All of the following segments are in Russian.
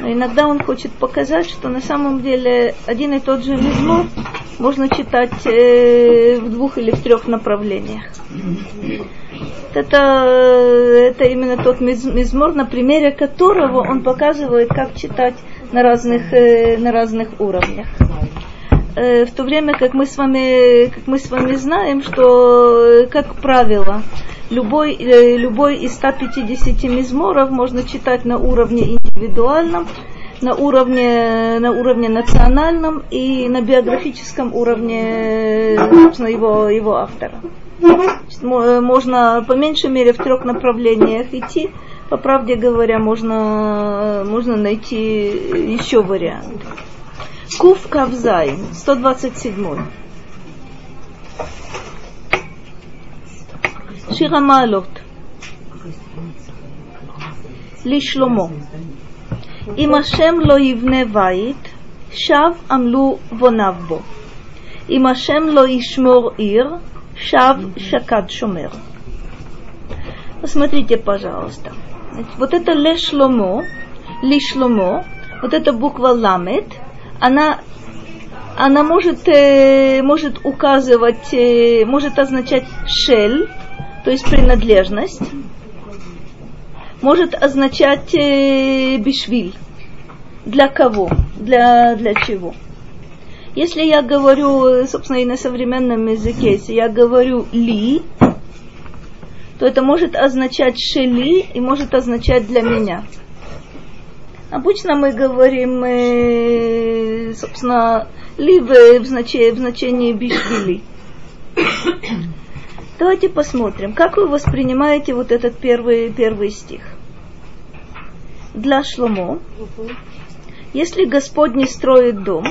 Но иногда он хочет показать, что на самом деле один и тот же мизмор можно читать э, в двух или в трех направлениях. Это, это именно тот мизмор, на примере которого он показывает, как читать на разных, э, на разных уровнях. Э, в то время как мы с вами, как мы с вами знаем, что, как правило, любой, любой из 150 мизморов можно читать на уровне индивидуальном, на уровне, на уровне национальном и на биографическом уровне собственно, его, его автора. Значит, э, можно по меньшей мере в трех направлениях идти. По правде говоря, можно, можно найти еще варианты. Куф Кавзай, 127. Ширамалот. Лишломо. אם השם לא יבנה בית, שב עמלו בוניו בו. אם השם לא ישמור עיר, шав шакад шумер. Посмотрите, пожалуйста. Вот это лешломо, лишломо, вот эта буква ламет, она, она может, э, может указывать, э, может означать шель, то есть принадлежность, может означать э, бишвиль. Для кого? Для, для чего? Если я говорю, собственно, и на современном языке, если я говорю ли, то это может означать шели и может означать для меня. Обычно мы говорим, э, собственно, ли в, значении, в значении бишвили. Давайте посмотрим, как вы воспринимаете вот этот первый, первый стих. Для Шломо, если Господь не строит дом,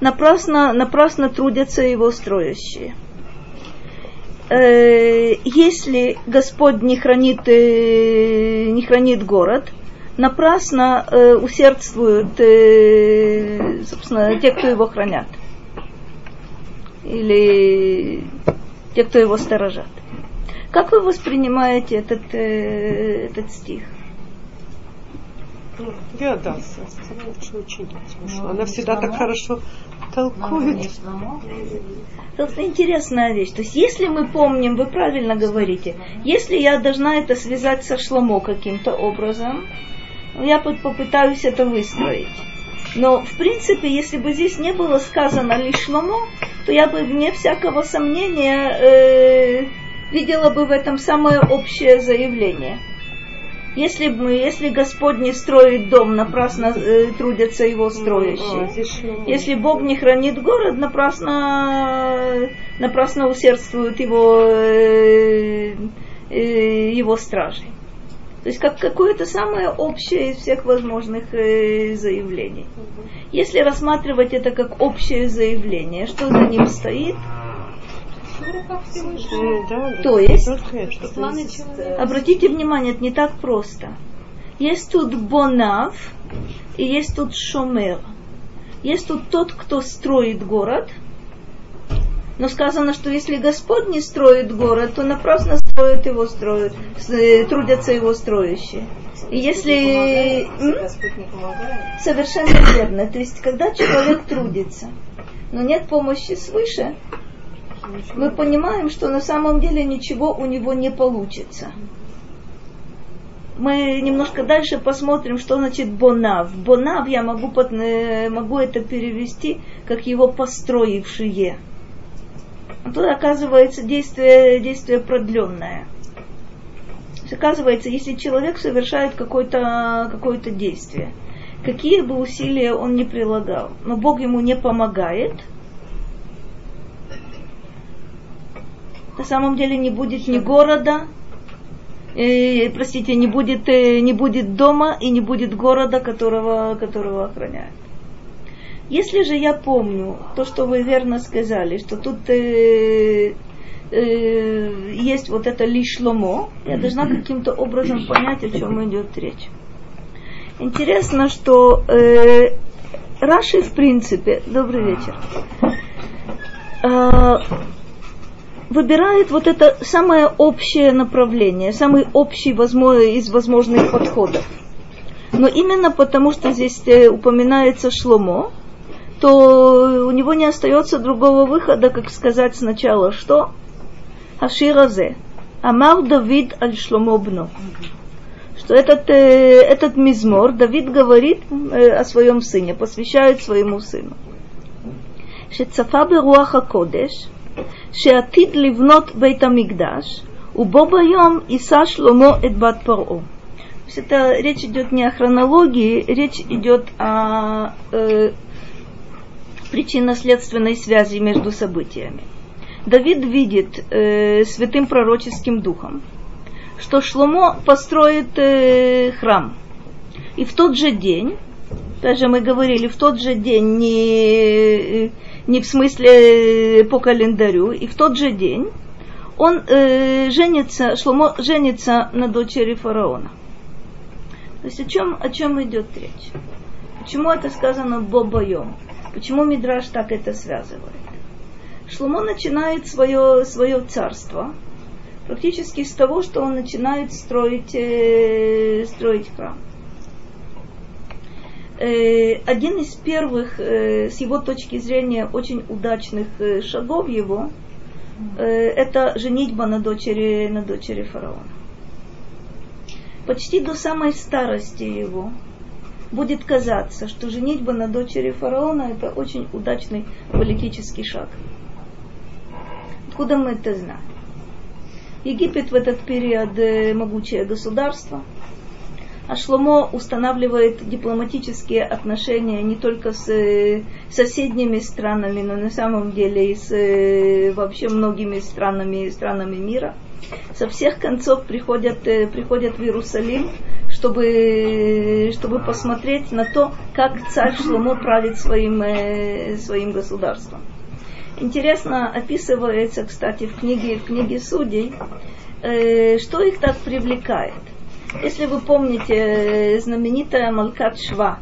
напрасно, напрасно трудятся его строящие. Э, если Господь не хранит, э, не хранит город, напрасно э, усердствуют, собственно, те, кто его хранят. Или те, кто его сторожат. Как вы воспринимаете этот, этот стих? Я, да, лучше учить. Ну, Она всегда так хорошо толкует. Это интересная вещь. То есть, если мы помним, вы правильно говорите, если я должна это связать со шламо каким-то образом, я попытаюсь это выстроить. Но, в принципе, если бы здесь не было сказано лишь шломо, то я бы вне всякого сомнения э, видела бы в этом самое общее заявление. Если, мы, если Господь не строит дом, напрасно э, трудятся его строящие. Если Бог не хранит город, напрасно, напрасно усердствуют его, э, э, его стражи. То есть как какое-то самое общее из всех возможных э, заявлений. Если рассматривать это как общее заявление, что за ним стоит, то есть, обратите внимание, это не так просто. Есть тут бонав и есть тут шомер. Есть тут тот, кто строит город – но сказано, что если Господь не строит город, то напрасно строят его строят, трудятся его строящие. И если... Совершенно верно. То есть, когда человек трудится, но нет помощи свыше, мы понимаем, что на самом деле ничего у него не получится. Мы немножко дальше посмотрим, что значит бонав. Бонав я могу, э, могу это перевести как его построившие. Тут оказывается действие, действие продленное. Оказывается, если человек совершает какое-то какое действие, какие бы усилия он ни прилагал, но Бог ему не помогает, на самом деле не будет ни города, э, простите, не будет, э, не будет дома и не будет города, которого, которого охраняют. Если же я помню то, что вы верно сказали, что тут э, э, есть вот это лишломо, я должна каким-то образом понять, о чем идет речь. Интересно, что э, Раши, в принципе, добрый вечер, э, выбирает вот это самое общее направление, самый общий из возможных подходов. Но именно потому, что здесь э, упоминается Шломо, то у него не остается другого выхода, как сказать сначала, что Аширазе, Амар Давид аль Шломо бно. Что этот, э, этот мизмор, Давид говорит э, о своем сыне, посвящает своему сыну. Шецафа руаха кодеш – שעתיד לבנות בית המקדש, ובו ביום יישא שלמה את בת פרעה. это речь идет не о хронологии, речь идет о э, причинно-следственной связи между событиями. Давид видит э, святым пророческим духом, что Шломо построит э, храм. И в тот же день, даже мы говорили, в тот же день не, не в смысле по календарю, и в тот же день он э, женится, Шломо женится на дочери фараона. То есть о чем, о чем идет речь? Почему это сказано бобоем? Почему Мидраш так это связывает? Шломо начинает свое, свое царство практически с того, что он начинает строить, э, строить храм. Э, один из первых, э, с его точки зрения, очень удачных э, шагов его, это женитьба на дочери, на дочери фараона почти до самой старости его будет казаться, что женитьба на дочери фараона это очень удачный политический шаг. Откуда мы это знаем? Египет в этот период могучее государство, Шломо устанавливает дипломатические отношения не только с э, соседними странами, но на самом деле и с э, вообще многими странами, странами мира – со всех концов приходят, э, приходят в Иерусалим, чтобы, чтобы посмотреть на то, как царь Шломо правит своим, своим государством. Интересно описывается, кстати, в книге, в книге судей, что их так привлекает. Если вы помните знаменитая Малкат Шва,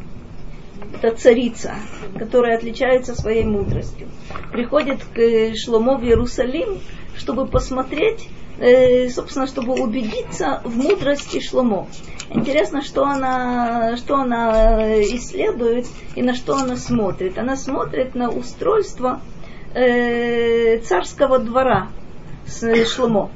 это царица, которая отличается своей мудростью, приходит к Шломо в Иерусалим, чтобы посмотреть, Э, собственно, чтобы убедиться в мудрости Шломо. Интересно, что она, что она исследует и на что она смотрит. Она смотрит на устройство э, царского двора с Шломо.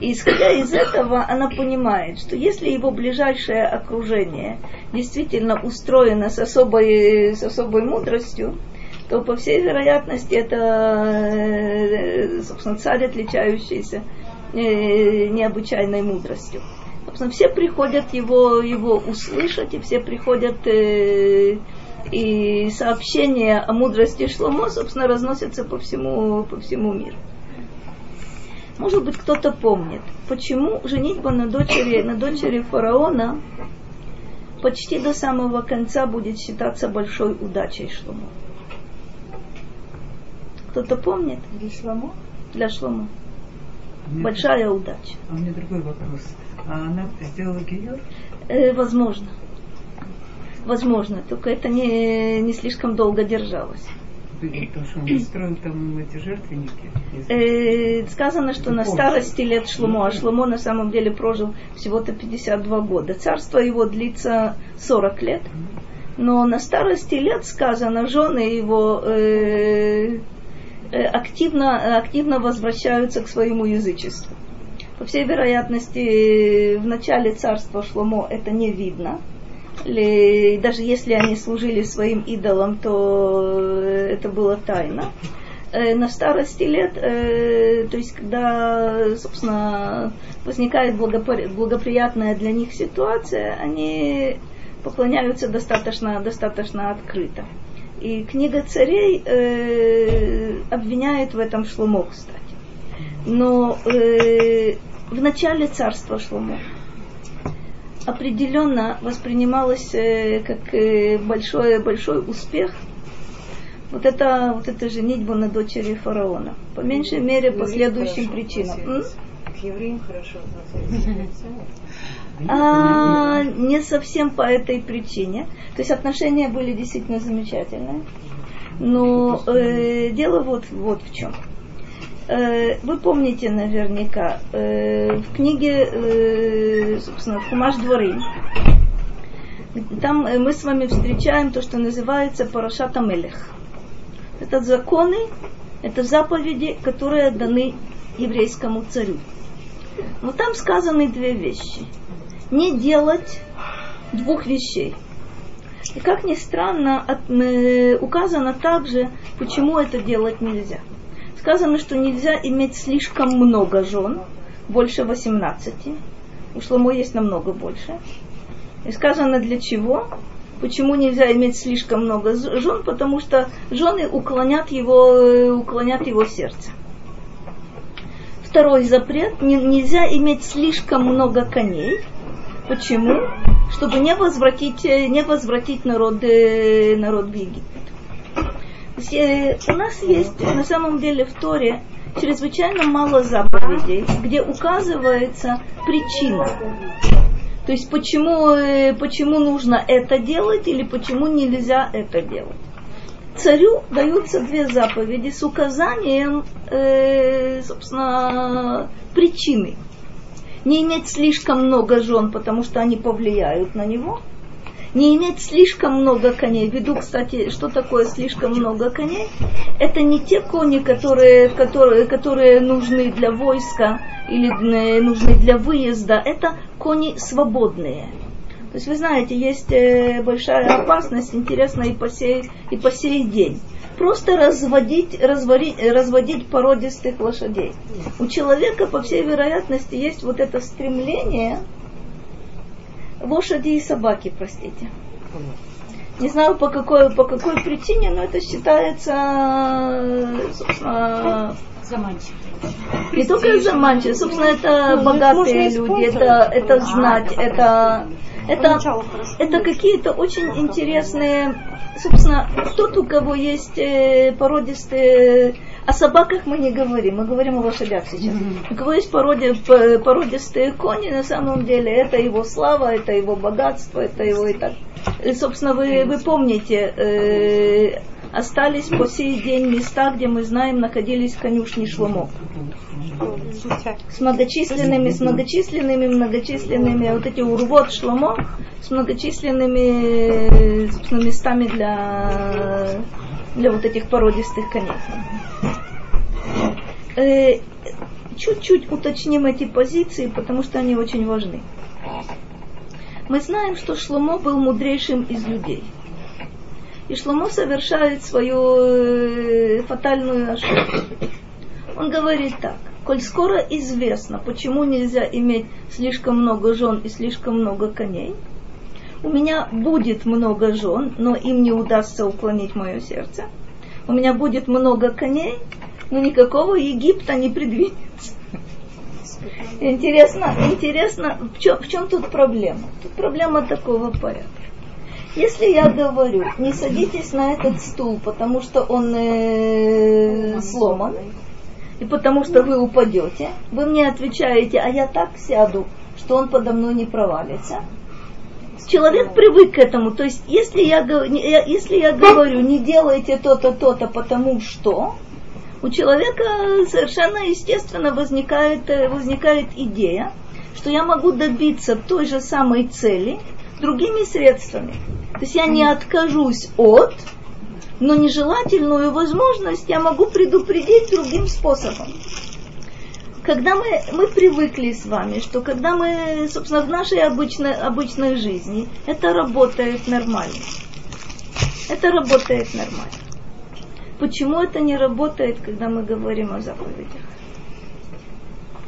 И исходя из этого, она понимает, что если его ближайшее окружение действительно устроено с особой, с особой мудростью, то по всей вероятности это, э, собственно, царь, отличающийся э, необычайной мудростью. Собственно, все приходят его, его услышать, и все приходят, э, и сообщения о мудрости Шломо, собственно, разносятся по всему, по всему миру. Может быть, кто-то помнит, почему женитьба на дочери, на дочери фараона почти до самого конца будет считаться большой удачей Шломо. Кто-то помнит? Для Шломо? Для Шломо большая удача. А у меня другой вопрос. А она сделала гиюр? Э, возможно. Возможно, только это не, не слишком долго держалось. Потому что он строил там эти жертвенники. Э, сказано, что на старости лет Шломо, а Шломо на самом деле прожил всего-то 52 года. Царство его длится 40 лет. Но на старости лет сказано, жены его э, Э, активно, активно возвращаются к своему язычеству. По всей вероятности, в начале царства Шломо это не видно. Даже если они служили своим идолам, то это было тайно. Э, на старости лет, э, то есть когда, собственно, возникает благоприятная для них ситуация, они поклоняются достаточно, достаточно открыто. И книга царей э, обвиняет в этом Шломо, кстати. Но э, в начале царства Шломо определенно воспринималось э, как э, большой, большой успех вот это, вот это женитьба на дочери фараона. По меньшей мере, по следующим причинам. К евреям хорошо относились. А, не совсем по этой причине. То есть отношения были действительно замечательные. Но э, дело вот, вот в чем. Э, вы помните наверняка, э, в книге, э, собственно, Хумаш дворы Там мы с вами встречаем то, что называется Парашата Мелех. Это законы, это заповеди, которые даны еврейскому царю. Но там сказаны две вещи. Не делать двух вещей. И как ни странно, указано также, почему это делать нельзя. Сказано, что нельзя иметь слишком много жен, больше 18. У Шломо есть намного больше. И сказано для чего? Почему нельзя иметь слишком много жен? Потому что жены уклонят его, э, уклонят его сердце. Второй запрет. нельзя иметь слишком много коней. Почему? Чтобы не возвратить, э, не возвратить народ, э, народ в Египет. У нас есть на самом деле в Торе чрезвычайно мало заповедей, где указывается причина. То есть почему, э, почему нужно это делать или почему нельзя это делать. Царю даются две заповеди с указанием, э, собственно, причины. Не иметь слишком много жен, потому что они повлияют на него – не иметь слишком много коней. Ввиду, кстати, что такое слишком много коней? Это не те кони, которые, которые, которые нужны для войска или э, нужны для выезда. Это кони свободные. То есть вы знаете, есть э, большая опасность, интересно и по сей, и по сей день. Просто разводить, разводить, разводить породистых лошадей. У человека, по всей вероятности, есть вот это стремление лошади и собаки, простите. Не знаю по какой, по какой причине, но это считается, собственно, заманчиво. Не только заманчиво, собственно, это ну, богатые люди, это, это знать, это, это, это какие-то очень интересные, собственно, тот, у кого есть э, породистые о собаках мы не говорим, мы говорим о лошадях сейчас. У кого есть породи, породистые кони, на самом деле это его слава, это его богатство, это его и так. И, собственно, вы, вы помните, э, остались по сей день места, где мы знаем, находились конюшни Шломо. С многочисленными, с многочисленными, многочисленными, вот эти урвод Шломо, с многочисленными собственно, местами для, для вот этих породистых коней. Э, чуть-чуть уточним эти позиции, потому что они очень важны. Мы знаем, что Шломо был мудрейшим из людей. И Шломо совершает свою э, фатальную ошибку. Он говорит так. Коль скоро известно, почему нельзя иметь слишком много жен и слишком много коней, у меня будет много жен, но им не удастся уклонить мое сердце. У меня будет много коней, но никакого Египта не предвидится. Интересно, интересно, в чем, в чем тут проблема? Тут проблема такого порядка. Если я говорю, не садитесь на этот стул, потому что он э, сломан, и потому что вы упадете, вы мне отвечаете, а я так сяду, что он подо мной не провалится. Человек привык к этому. То есть, если я, если я говорю, не делайте то-то, то-то, потому что, у человека совершенно естественно возникает, э, возникает идея, что я могу добиться той же самой цели другими средствами. То есть я не откажусь от, но нежелательную возможность я могу предупредить другим способом. Когда мы, мы привыкли с вами, что когда мы, собственно, в нашей обычной, обычной жизни, это работает нормально. Это работает нормально. Почему это не работает, когда мы говорим о заповедях?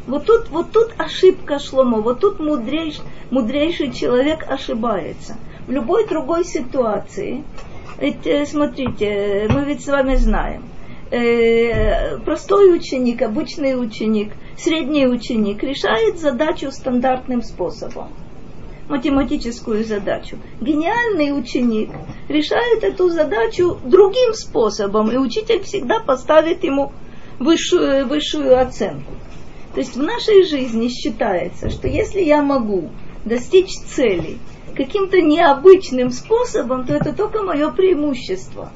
Вот тут, вот тут ошибка Шломо, вот тут мудрейший, мудрейший человек ошибается. В любой другой ситуации, ведь, э, смотрите, мы ведь с вами знаем, э, простой ученик, обычный ученик, средний ученик решает задачу стандартным способом математическую задачу. Гениальный ученик решает эту задачу другим способом, и учитель всегда поставит ему высшую, высшую оценку. То есть в нашей жизни считается, что если я могу достичь цели каким-то необычным способом, то это только мое преимущество.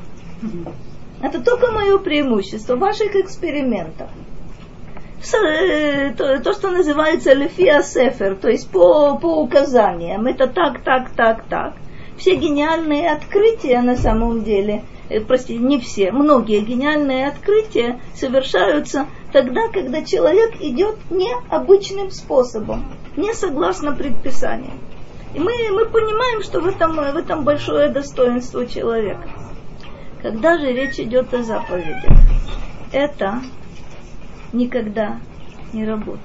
Это только мое преимущество ваших экспериментах. Э, то, то, что называется лефия сефер, то есть по, по указаниям, это так, так, так, так. все гениальные открытия на самом деле, э, простите, не все, многие гениальные открытия совершаются тогда, когда человек идет необычным способом, не согласно предписаниям. И мы, мы понимаем, что в этом, в этом большое достоинство человека. Когда же речь идет о заповедях, это никогда не работает.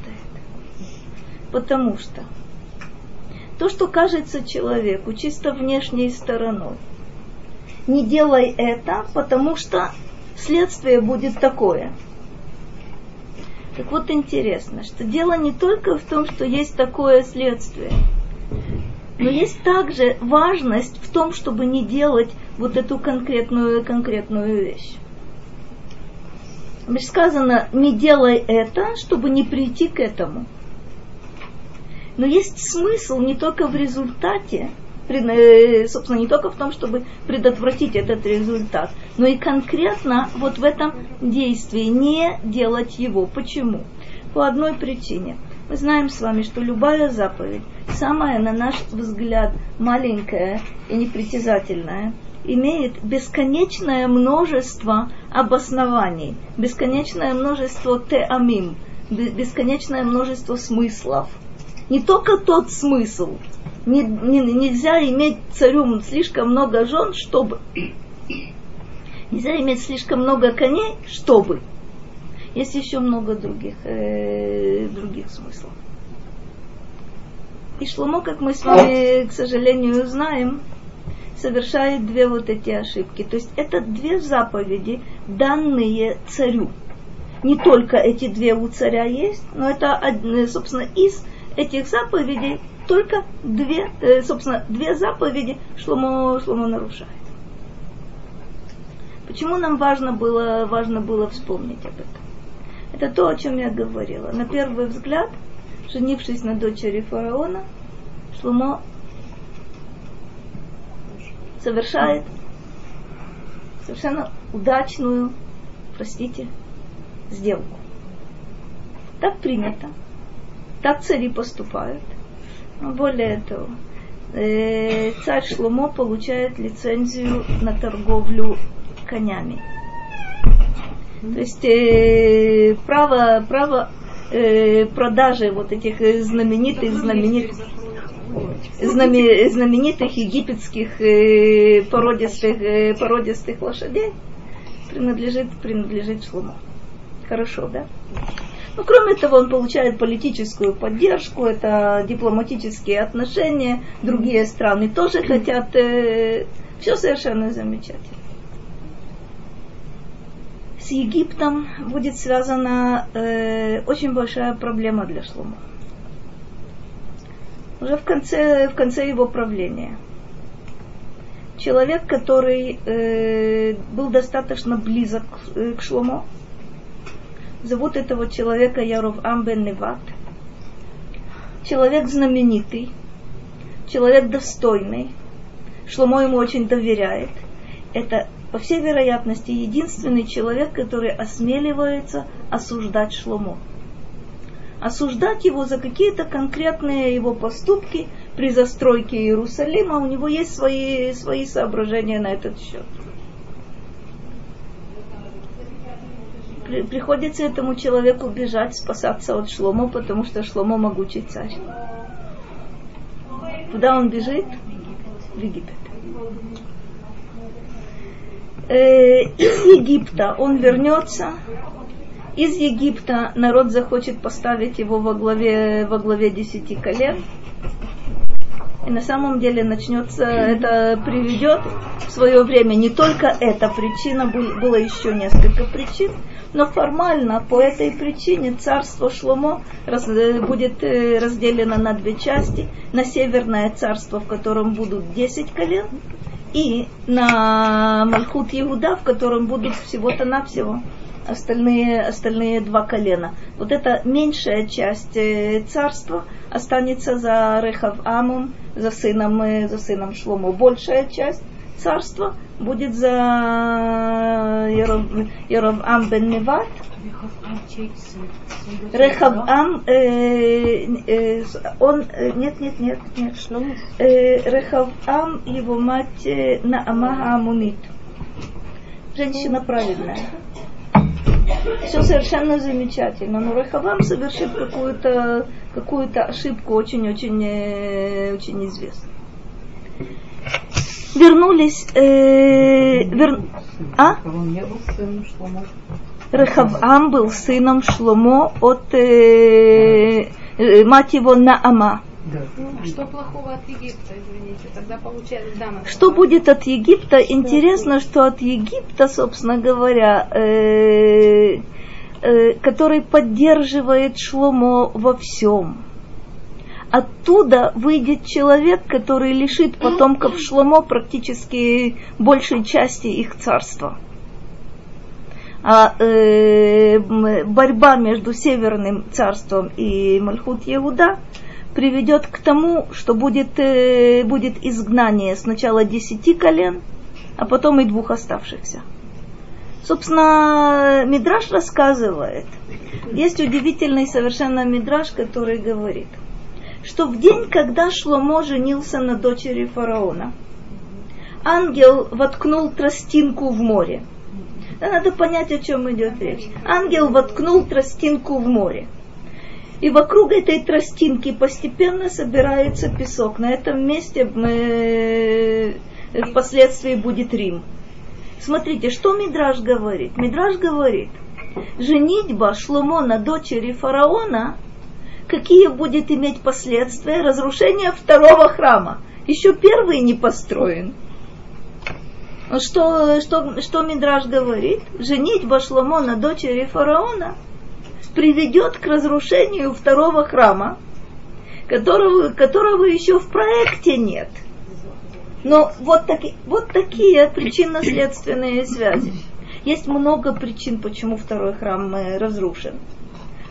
Потому что то, что кажется человеку чисто внешней стороной, не делай это, потому что следствие будет такое. Так вот интересно, что дело не только в том, что есть такое следствие, но есть также важность в том, чтобы не делать вот эту конкретную, конкретную вещь. Сказано, не делай это, чтобы не прийти к этому. Но есть смысл не только в результате, э, собственно, не только в том, чтобы предотвратить этот результат, но и конкретно вот в этом действии не делать его. Почему? По одной причине. Мы знаем с вами, что любая заповедь, самая, на наш взгляд, маленькая и непритязательная, имеет бесконечное множество обоснований, бесконечное множество теамим, бесконечное множество смыслов. Не только тот смысл, не, не, нельзя иметь царю слишком много жен, чтобы... Нельзя иметь слишком много коней, чтобы. Есть еще много других, э, других смыслов. И Шломо, как мы с вами, к сожалению, знаем, совершает две вот эти ошибки. То есть это две заповеди, данные царю. Не только эти две у царя есть, но это, собственно, из этих заповедей только две, э, собственно, две заповеди Шломо, Шломо нарушает. Почему нам важно было, важно было вспомнить об этом? Это то, о чем я говорила. На первый взгляд, женившись на дочери фараона, Шломо совершает совершенно удачную, простите, сделку. Так принято. Так цари поступают. Более того, э, царь Шломо получает лицензию на торговлю конями. То есть э, право, право э, продажи вот этих знаменитых, знаменитых знаменитых египетских э, породистых, э, породистых лошадей принадлежит, принадлежит Шлому. Хорошо, да? Ну, кроме того, он получает политическую поддержку, это дипломатические отношения, другие страны тоже хотят, э, все совершенно замечательно. С Египтом будет связана э, очень большая проблема для Шлома уже в конце, в конце его правления. Человек, который э, был достаточно близок э, к Шломо, зовут этого человека Яров Амбен Неват. Человек знаменитый, человек достойный, Шломо ему очень доверяет. Это, по всей вероятности, единственный человек, который осмеливается осуждать Шломо осуждать его за какие-то конкретные его поступки при застройке Иерусалима. У него есть свои, свои соображения на этот счет. При, приходится этому человеку бежать, спасаться от Шломо, потому что Шломо могучий царь. Куда он бежит? В Египет. Э, из Египта он вернется из Египта народ захочет поставить его во главе, во главе десяти колен. И на самом деле начнется, это приведет в свое время не только эта причина, было еще несколько причин, но формально по этой причине царство Шломо будет э, разделено на две части. На северное царство, в котором будут десять колен, и на Мальхут Иуда, в котором будут всего-то навсего остальные, остальные два колена. Вот эта меньшая часть э, царства останется за Рехав Амом, за сыном, э, за сыном Шлому. Большая часть царство будет за Яровам бен Неват. Рехавам, э, э, он, э, нет, нет, нет, нет. Э, Рехавам, его мать э, Наама Амунит. Женщина правильная. Все совершенно замечательно. Но Рехавам совершит какую-то какую ошибку очень-очень э, очень известную вернулись, э, вер... а? Рехавам был сыном Шломо от э, э, мать его Наама. А что плохого от Египта, извините? Тогда получается дама. Что будет от Египта? Интересно, что от Египта, собственно говоря, э, э, который поддерживает Шломо во всем оттуда выйдет человек, который лишит потомков Шломо практически большей части их царства. А э, борьба между Северным царством и Мальхут Иуда приведет к тому, что будет, э, будет изгнание сначала десяти колен, а потом и двух оставшихся. Собственно, Мидраш рассказывает. Есть удивительный совершенно Мидраш, который говорит – что в день, когда Шломо женился на дочери фараона, ангел воткнул тростинку в море. Надо понять, о чем идет речь. Ангел воткнул тростинку в море. И вокруг этой тростинки постепенно собирается песок. На этом месте мы, э, впоследствии будет Рим. Смотрите, что Мидраж говорит? Мидраж говорит, женитьба Шломо на дочери фараона – какие будет иметь последствия разрушение второго храма. Еще первый не построен. Что, что, что Мидраж говорит? Женить Башломо на дочери фараона приведет к разрушению второго храма, которого, которого еще в проекте нет. Но вот, таки, вот такие причинно-следственные связи. Есть много причин, почему второй храм э, разрушен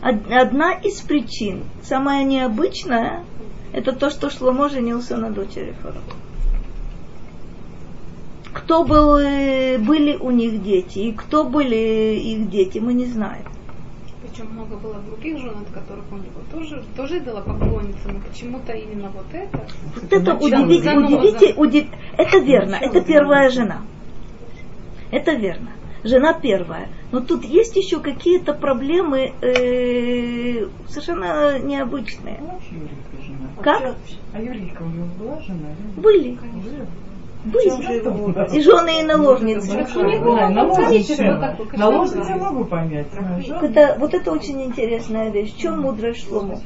одна из причин, самая необычная, это то, что Шломо женился на дочери фараона. Кто был, э, были у них дети и кто были их дети, мы не знаем. Причем много было других жен, от которых он него тоже, тоже дала поклониться, но почему-то именно вот это. Вот это удивительно, удивите, удив... это верно, это первая жена. Это верно жена первая. Но тут есть еще какие-то проблемы э, совершенно необычные. Как? А Юрийка у него была жена? Были. Были. И жены, и наложницы. Наложницы могу понять. Это, вот это очень интересная вещь. В чем мудрость Шлому?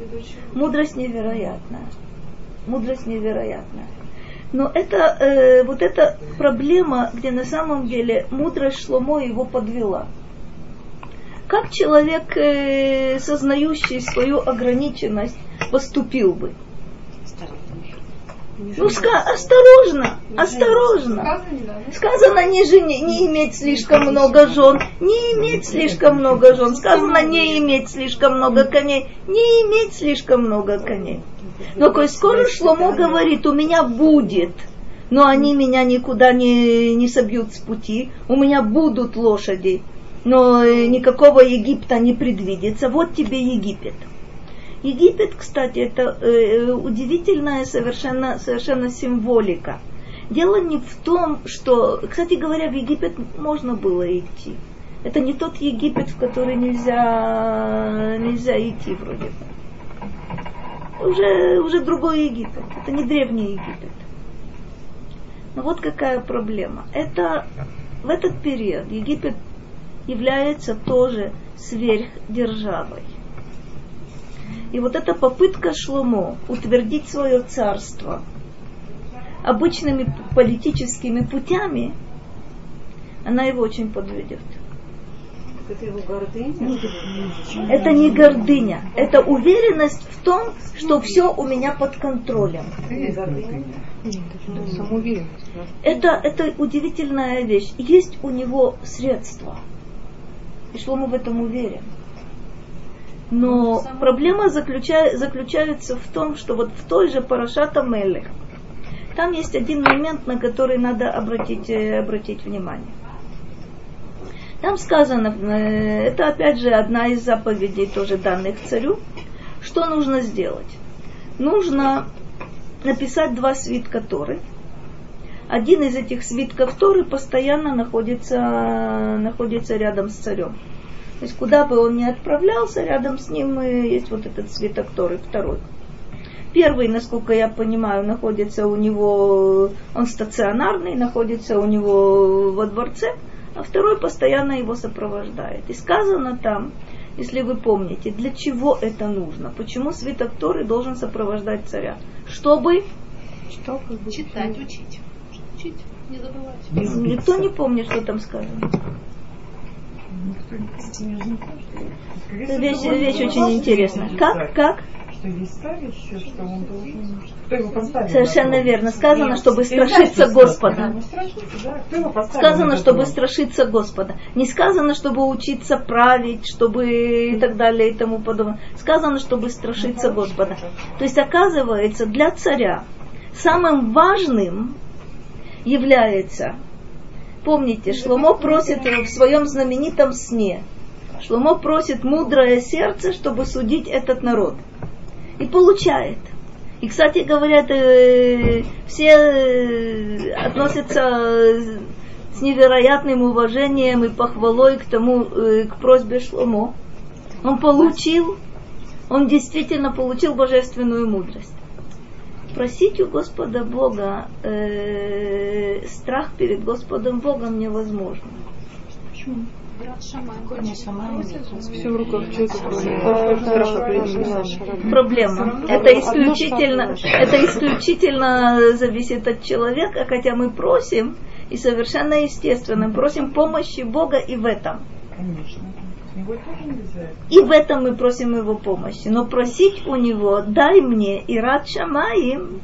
Мудрость невероятная. Мудрость невероятная. Но это э, вот эта проблема, где на самом деле мудрость Шломо его подвела. Как человек, э, сознающий свою ограниченность, поступил бы? Ну, ска- осторожно, осторожно. Сказано не, жени, не иметь слишком много жен, не иметь слишком много жен. Сказано не иметь слишком много коней, не иметь слишком много коней. Но коль скоро Шломо говорит, у меня будет, но они меня никуда не, не собьют с пути, у меня будут лошади, но э, никакого Египта не предвидится. Вот тебе Египет. Египет, кстати, это э, удивительная совершенно, совершенно символика. Дело не в том, что, кстати говоря, в Египет можно было идти. Это не тот Египет, в который нельзя, нельзя идти вроде бы уже, уже другой Египет. Это не древний Египет. Но вот какая проблема. Это в этот период Египет является тоже сверхдержавой. И вот эта попытка Шломо утвердить свое царство обычными политическими путями, она его очень подведет. Это его гордыня? Это не гордыня. Это уверенность в том, что все у меня под контролем. Это, это удивительная вещь. Есть у него средства. И Шлома в этом уверен. Но проблема заключа, заключается в том, что вот в той же Парашата Мелех, Там есть один момент, на который надо обратить, э, обратить внимание. Там сказано, э, это опять же одна из заповедей тоже данных царю, что нужно сделать. Нужно написать два свитка Торы. Один из этих свитков Торы постоянно находится, находится рядом с царем. То есть куда бы он ни отправлялся, рядом с ним есть вот этот свиток Торы, второй. Первый, насколько я понимаю, находится у него, он стационарный, находится у него во дворце, а второй постоянно его сопровождает. И сказано там, если вы помните, для чего это нужно, почему свиток Торы должен сопровождать царя, чтобы чтобы читать, учить, учить, не забывать. Никто не помнит, что там сказано. Вещь, вещь очень интересная. Как? Как? Что есть ставящее, что он должен... Кто его поставил? Совершенно верно. Сказано, чтобы страшиться Господа. Сказано, чтобы страшиться Господа. Не сказано, чтобы учиться править, чтобы и так далее и тому подобное. Сказано, чтобы страшиться Господа. То есть, оказывается, для царя самым важным является Помните, Шломо просит в своем знаменитом сне, Шломо просит мудрое сердце, чтобы судить этот народ. И получает. И, кстати говоря, э, все э, относятся с невероятным уважением и похвалой к тому, э, к просьбе Шломо. Он получил, он действительно получил божественную мудрость просить у Господа Бога э, страх перед Господом Богом невозможно. Почему? Проблема. Это исключительно, это исключительно зависит от человека, хотя мы просим, и совершенно естественно, просим помощи Бога и в этом. Конечно. И в этом мы просим его помощи. Но просить у него, дай мне и рад шамаим,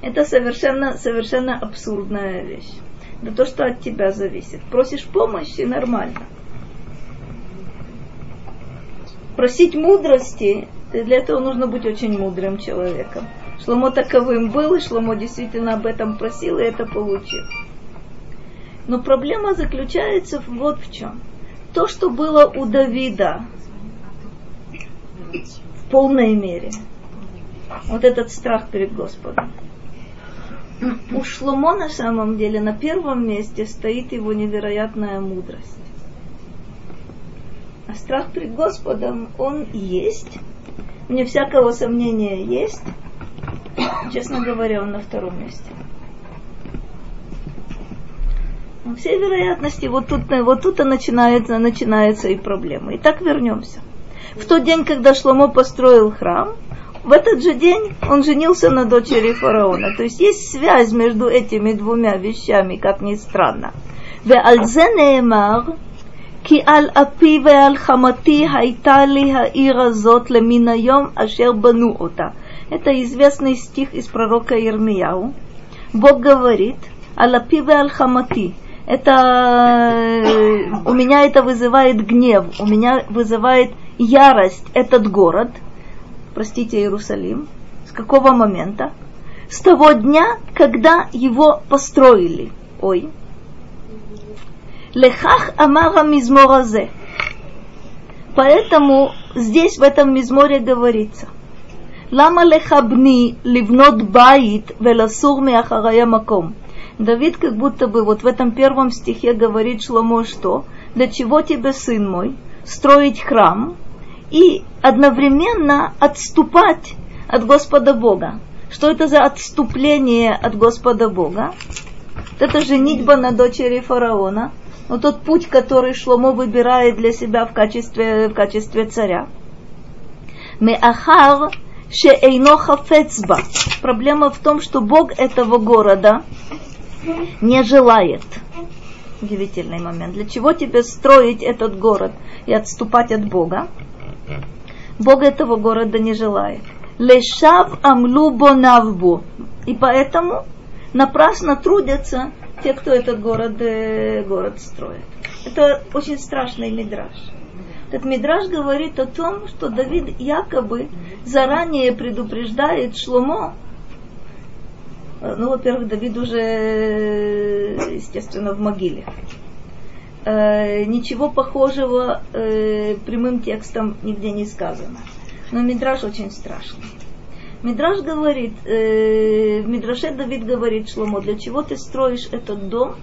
это совершенно, совершенно абсурдная вещь. Да то, что от тебя зависит. Просишь помощи, нормально. Просить мудрости, для этого нужно быть очень мудрым человеком. Шломо таковым был, и Шломо действительно об этом просил, и это получил. Но проблема заключается вот в чем то, что было у Давида в полной мере. Вот этот страх перед Господом. У Шломо на самом деле на первом месте стоит его невероятная мудрость. А страх перед Господом, он есть. Мне всякого сомнения есть. Честно говоря, он на втором месте. По всей вероятности, вот тут, вот тут и начинается, начинается и проблема. Итак, вернемся. В тот день, когда Шломо построил храм, в этот же день он женился на дочери фараона. То есть есть связь между этими двумя вещами, как ни странно. ועל זה נאמר, כי על אפי ועל חמתי הייתה לי העיר הזאת למין היום אשר בנו אותה. Это известный стих из пророка Ирмияу. Бог говорит, «Алапи ве аль-хамати» это э, у меня это вызывает гнев, у меня вызывает ярость этот город, простите, Иерусалим. С какого момента? С того дня, когда его построили. Ой. Лехах амара мизморазе. Поэтому здесь в этом мизморе говорится. Лама лехабни ливнот баит веласур миахарая маком. Давид как будто бы вот в этом первом стихе говорит Шломо, что для чего тебе, сын мой, строить храм и одновременно отступать от Господа Бога. Что это за отступление от Господа Бога? Это женитьба на дочери фараона. Вот тот путь, который Шломо выбирает для себя в качестве, в качестве царя. Меахар шеэйно хафецба. Проблема в том, что Бог этого города не желает. Удивительный момент. Для чего тебе строить этот город и отступать от Бога? Бог этого города не желает. Лешав амлу бонавбу. И поэтому напрасно трудятся те, кто этот город, э, город строит. Это очень страшный мидраж. Этот мидраж говорит о том, что Давид якобы заранее предупреждает Шломо, Ну, во-первых, Давид уже, э, естественно, в могиле. Э, Ничего похожего э, прямым текстом нигде не сказано. Но Мидраш очень страшный. Мидраш говорит, э, в Мидраше Давид говорит Шломо, для чего ты строишь этот дом,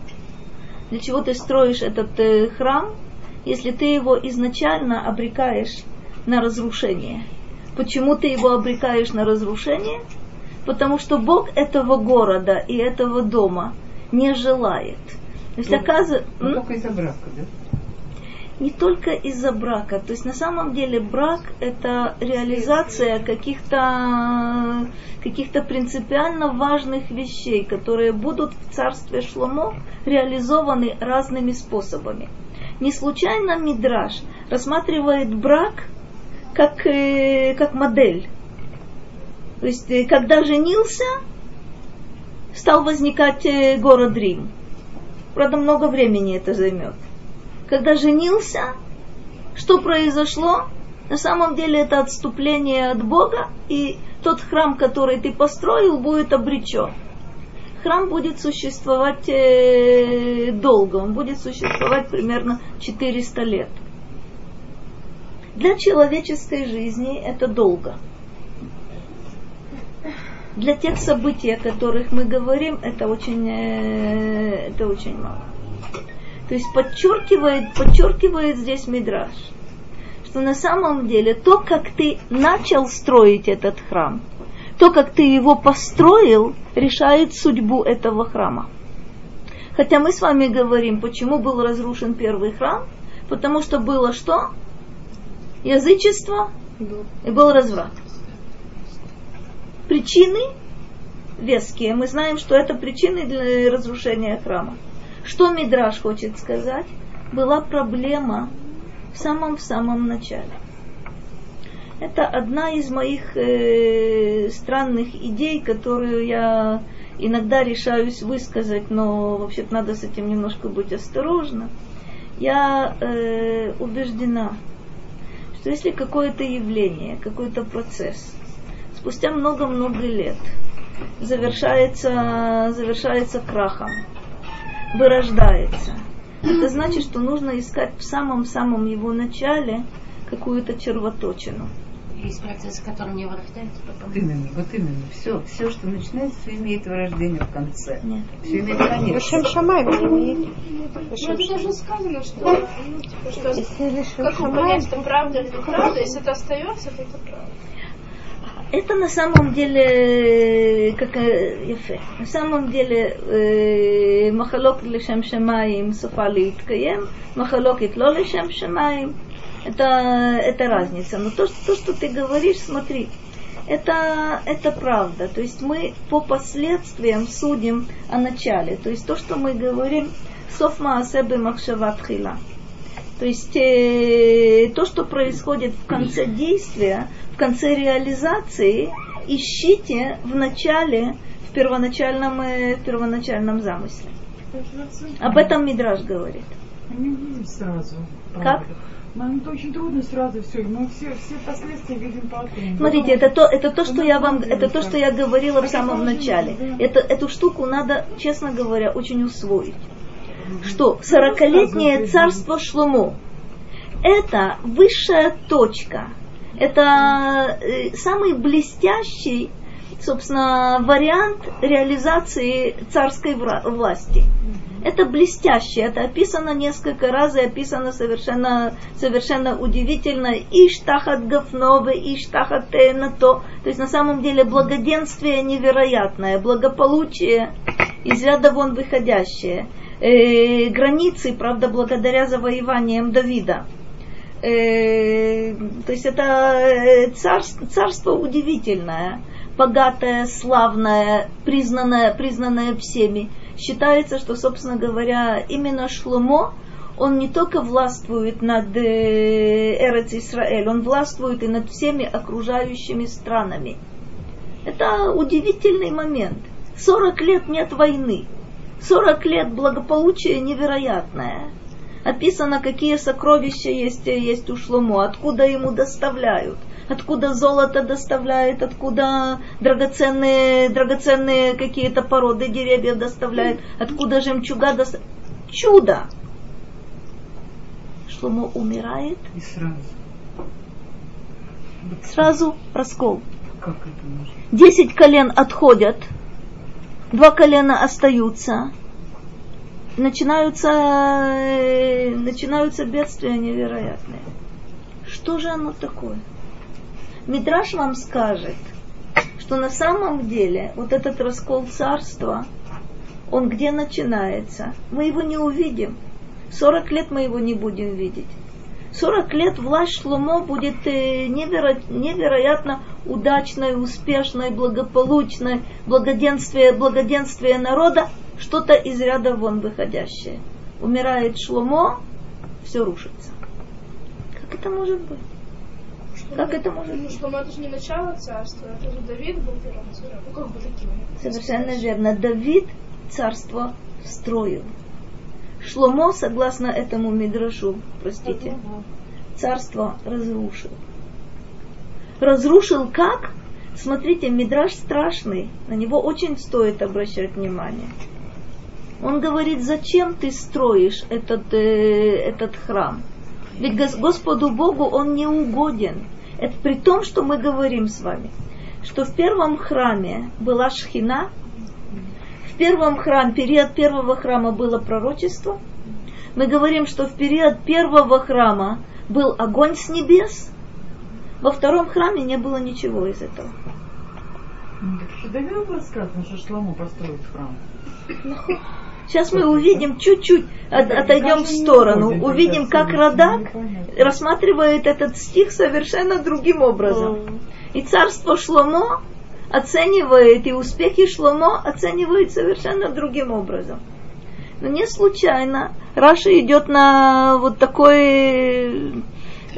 для чего ты строишь этот э, храм, если ты его изначально обрекаешь на разрушение. Почему ты его обрекаешь на разрушение? Потому что Бог этого города и этого дома не желает. То есть, Ну, оказывается, Ну, только из-за брака, да? не только из-за брака. То есть на самом деле брак это реализация каких-то каких-то принципиально важных вещей, которые будут в царстве Шломо реализованы разными способами. Не случайно Мидраш рассматривает брак как, э, как модель. То есть, э, когда женился, стал возникать э, город Рим. Правда, много времени это займет. Когда женился, что произошло? На самом деле это отступление от Бога, и тот храм, который ты построил, будет обречен. Храм будет существовать э, долго, он будет существовать примерно 400 лет. Для человеческой жизни это долго. Для тех событий, о которых мы говорим, это очень, э, это очень мало. То есть подчеркивает, подчеркивает здесь Мидраш, что на самом деле то, как ты начал строить этот храм, то, как ты его построил, решает судьбу этого храма. Хотя мы с вами говорим, почему был разрушен первый храм, потому что было что? Язычество и был разврат. Причины веские. Мы знаем, что это причины для разрушения храма. Что Мидраш хочет сказать? Была проблема в самом-в самом начале. Это одна из моих э, странных идей, которую я иногда решаюсь высказать, но вообще-то надо с этим немножко быть осторожно. Я э, убеждена, что если какое-то явление, какой-то процесс спустя много-много лет завершается, завершается крахом, вырождается, это значит, что нужно искать в самом-самом его начале какую-то червоточину. Есть процесс, который не вырождается потом. Вот именно, вот именно. Все, все, что начинается, все имеет вырождение в конце. Нет. Все имеет конец. Лешем Шамай не имеет. Ну, это даже сказано, что, ну, типа, что как понять, что правда или неправда, если это остается, то это правда это на самом деле, как э, Ефе, на самом деле э, махалок лишем шамаим суфа каем, махалок итло тло лишем шамаим, это, это разница. Но то, что, то, что ты говоришь, смотри, это, это правда. То есть мы по последствиям судим о начале. То есть то, что мы говорим, софма асебе махшаватхила. хила то есть э, то, что происходит в конце действия, в конце реализации, ищите в начале, в первоначальном, э, в первоначальном замысле. Об этом Мидраш говорит. Мы не увидим сразу. Как? Нам это очень трудно сразу все. Мы все, все последствия видим потом. Смотрите, это то, это то, что я вам, это то, что я говорила в самом начале. Это, эту штуку надо, честно говоря, очень усвоить. Что 40-летнее царство Шломо – это высшая точка, это э, самый блестящий, собственно, вариант реализации царской власти. Это блестяще, это описано несколько раз и описано совершенно, совершенно удивительно. Иштахат гафнове, иштахат нато. То есть на самом деле благоденствие невероятное, благополучие из ряда вон выходящее. Э, границы, правда, благодаря завоеваниям Давида. Э, то есть это э, царство, царство удивительное, богатое, славное, признанное, признанное всеми. Считается, что, собственно говоря, именно Шломо, он не только властвует над э, Эрец Исраэль, он властвует и над всеми окружающими странами. Это удивительный момент. 40 лет нет войны. 40 лет благополучия невероятное. Описано, какие сокровища есть, есть у Шломо, откуда ему доставляют, откуда золото доставляет, откуда драгоценные, драгоценные какие-то породы деревьев доставляет, откуда жемчуга доставляет. Чудо! Шломо умирает. И сразу. Сразу раскол. Как это может? Десять колен отходят, два колена остаются. Начинаются, э, начинаются бедствия невероятные. Что же оно такое? Мидраш вам скажет, что на самом деле вот этот раскол царства, он где начинается? Мы его не увидим. 40 лет мы его не будем видеть. 40 лет власть Шломо будет э, неверо- невероятно удачной, успешной, благополучной, благоденствие, благоденствие народа, что-то из ряда вон выходящее. Умирает Шломо, все рушится. Как это может быть? Как это может Ну, быть? что это же не начало царства, это же Давид был первым царем. Ну, как бы таким. Совершенно верно. Давид царство строил. Шломо, согласно этому мидрашу, простите, царство разрушил. Разрушил как? Смотрите, мидраш страшный, на него очень стоит обращать внимание. Он говорит, зачем ты строишь этот, э, этот храм? Ведь Гос- Господу Богу он не угоден. Это при том, что мы говорим с вами, что в первом храме была шхина, в первом храме, период первого храма было пророчество. Мы говорим, что в период первого храма был огонь с небес. Во втором храме не было ничего из этого. Давид было сказано, что Шлому построит храм. Сейчас мы увидим, чуть-чуть от- отойдем в сторону, увидим, как Радак рассматривает этот стих совершенно другим образом. И царство Шломо оценивает, и успехи Шломо оценивает совершенно другим образом. Но не случайно Раша идет на вот такой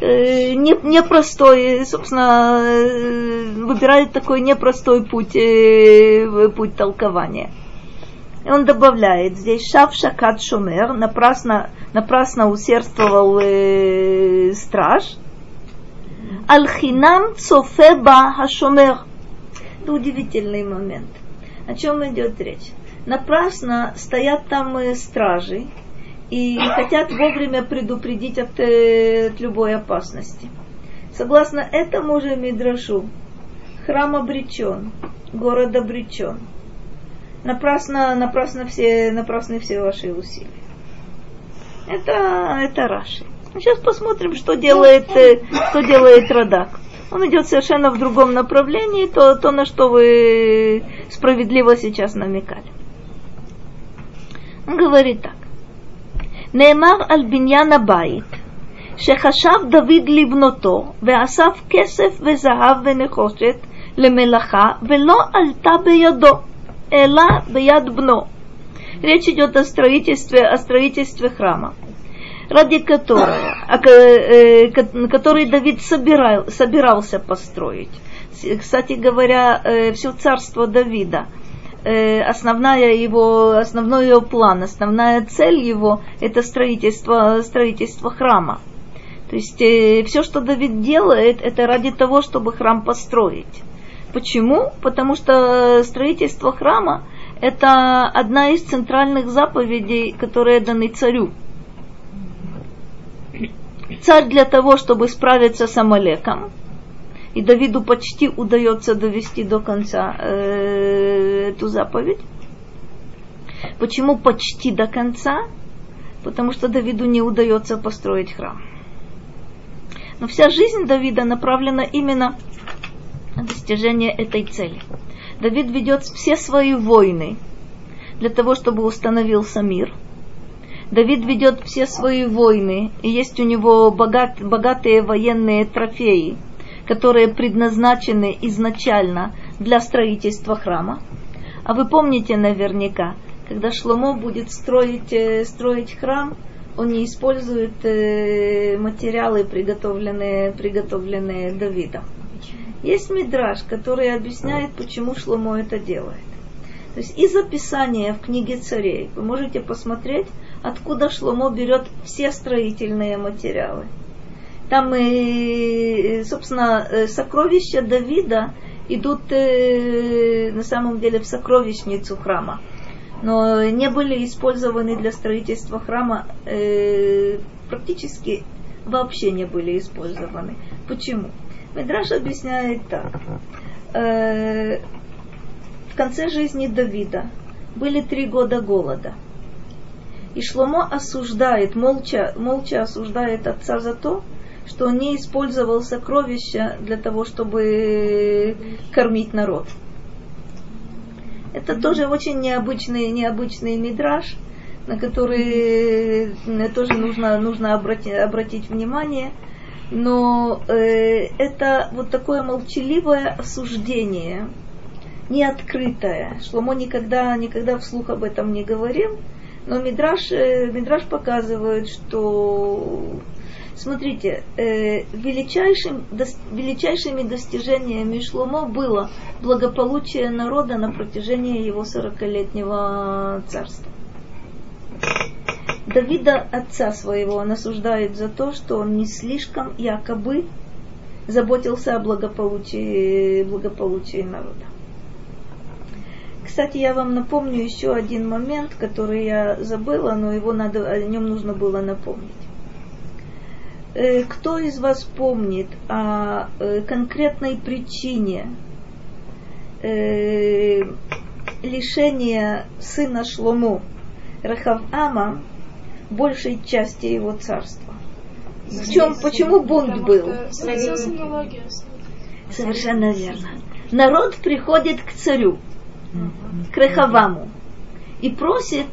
не- непростой, собственно, э, выбирает такой непростой путь, э, путь толкования. И он добавляет здесь Шав Шакат Шумер, напрасно, напрасно усердствовал э, страж. Алхинам Цофеба Хашумер. Это удивительный момент. О чем идет речь? Напрасно стоят там э, стражи и хотят вовремя предупредить от, э, от любой опасности. Согласно этому же Мидрашу, храм обречен, город обречен. Напрасно, напрасно все, напрасны все ваши усилия. Это, это Раши. Сейчас посмотрим, что делает, э, что делает Радак. Он идет совершенно в другом направлении, то, то на что вы справедливо сейчас намекали. Он говорит так. נאמר על בניין הבית, שחשב דוד לבנותו, ואסף כסף וזהב ונחושת למלאכה, ולא עלתה בידו, אלא ביד בנו. Речь идет о строительстве, о строительстве храма, ради которого, а, ко- э, ко- который Давид собирал, собирался построить. С- Кстати говоря, э, все царство Давида, э, основная его, основной его план, основная цель его – это строительство, строительство храма. То есть э, все, что Давид делает, это ради того, чтобы храм построить. Почему? Потому что строительство храма – это одна из центральных заповедей, которые даны царю. Царь для того, чтобы справиться с Амалеком, и Давиду почти удается довести до конца э, эту заповедь. Почему почти до конца? Потому что Давиду не удается построить храм. Но вся жизнь Давида направлена именно на достижение этой цели. Давид ведет все свои войны для того, чтобы установился мир. Давид ведет все свои войны, и есть у него богат, богатые военные трофеи, которые предназначены изначально для строительства храма. А вы помните наверняка, когда Шломо будет строить, э, строить храм, он не использует э, материалы, приготовленные, приготовленные Давидом. Есть мидраж, который объясняет, почему Шломо это делает. То есть из описания в книге царей вы можете посмотреть, откуда Шломо берет все строительные материалы. Там, э, собственно, э, сокровища Давида идут э, на самом деле в сокровищницу храма, но не были использованы для строительства храма, э, практически вообще не были использованы. Почему? Медраш объясняет так. Э, в конце жизни Давида были три года голода. И Шломо осуждает, молча, молча осуждает отца за то, что он не использовал сокровища для того, чтобы кормить народ. Это тоже очень необычный, необычный мидраж, на который тоже нужно, нужно обратить, обратить внимание. Но э, это вот такое молчаливое осуждение, не открытое. Шломо никогда, никогда вслух об этом не говорил, но Мидраш, э, Мидраш показывает, что Смотрите, э, величайшим, дос, величайшими достижениями Шломо было благополучие народа на протяжении его сорокалетнего царства. Давида, отца своего, он осуждает за то, что он не слишком якобы заботился о благополучии, благополучии народа. Кстати, я вам напомню еще один момент, который я забыла, но его надо, о нем нужно было напомнить. Э, кто из вас помнит о э, конкретной причине э, лишения сына Шлому Рахавама большей части его царства? В чем, почему бунт был? Совершенно верно. Народ приходит к царю, к Рахаваму, и просит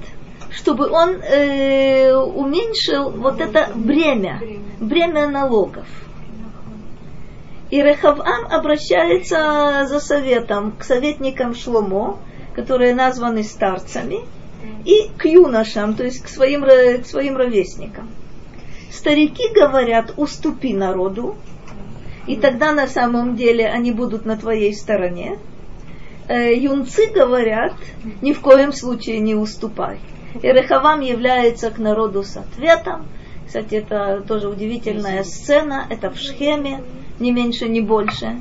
чтобы он э, уменьшил вот это бремя, бремя налогов. И Рехавам обращается за советом к советникам Шломо, которые названы старцами, и к юношам, то есть к своим, к своим ровесникам. Старики говорят, уступи народу, и тогда на самом деле они будут на твоей стороне. Э, юнцы говорят, ни в коем случае не уступай. И Рехавам является к народу с ответом. Кстати, это тоже удивительная сцена. Это в Шхеме, не меньше, не больше.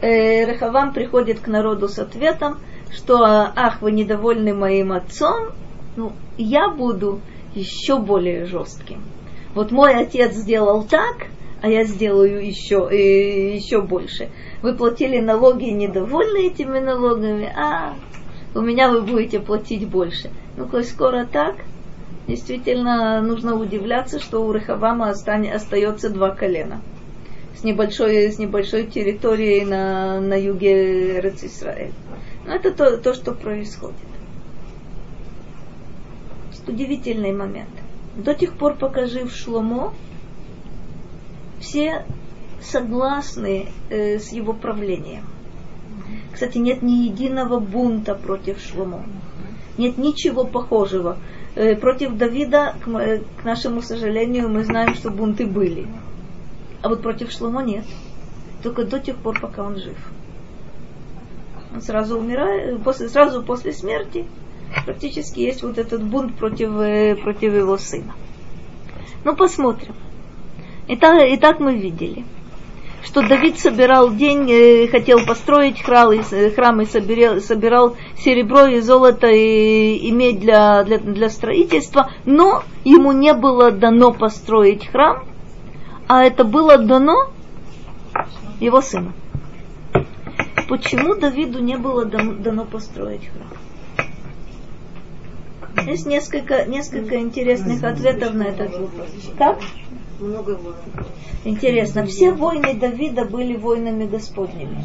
Э, Рехавам приходит к народу с ответом, что «Ах, вы недовольны моим отцом, ну, я буду еще более жестким. Вот мой отец сделал так, а я сделаю еще, э, еще больше. Вы платили налоги недовольны этими налогами, а у меня вы будете платить больше. Ну, коль скоро так, действительно нужно удивляться, что у Рехавама остается два колена с небольшой, с небольшой территорией на, на юге Израиль. Но это то, то, что происходит. Удивительный момент. До тех пор, пока жив Шломо, все согласны э, с его правлением. Кстати, нет ни единого бунта против Шломо. Нет ничего похожего. Э, против Давида, к нашему сожалению, мы знаем, что бунты были. А вот против Шломо нет. Только до тех пор, пока он жив. Он сразу умирает, после, сразу после смерти практически есть вот этот бунт против, э, против его сына. Ну, посмотрим. Итак, итак мы видели – что Давид собирал деньги, хотел построить храм, э, храм и собирал, собирал серебро и золото и, иметь для, для, для строительства, но ему не было дано построить храм, а это было дано его сыну. Почему Давиду не было дано построить храм? Есть несколько, несколько интересных ответов на этот вопрос. Как? Много воинов. Интересно, все войны Давида были войнами Господними.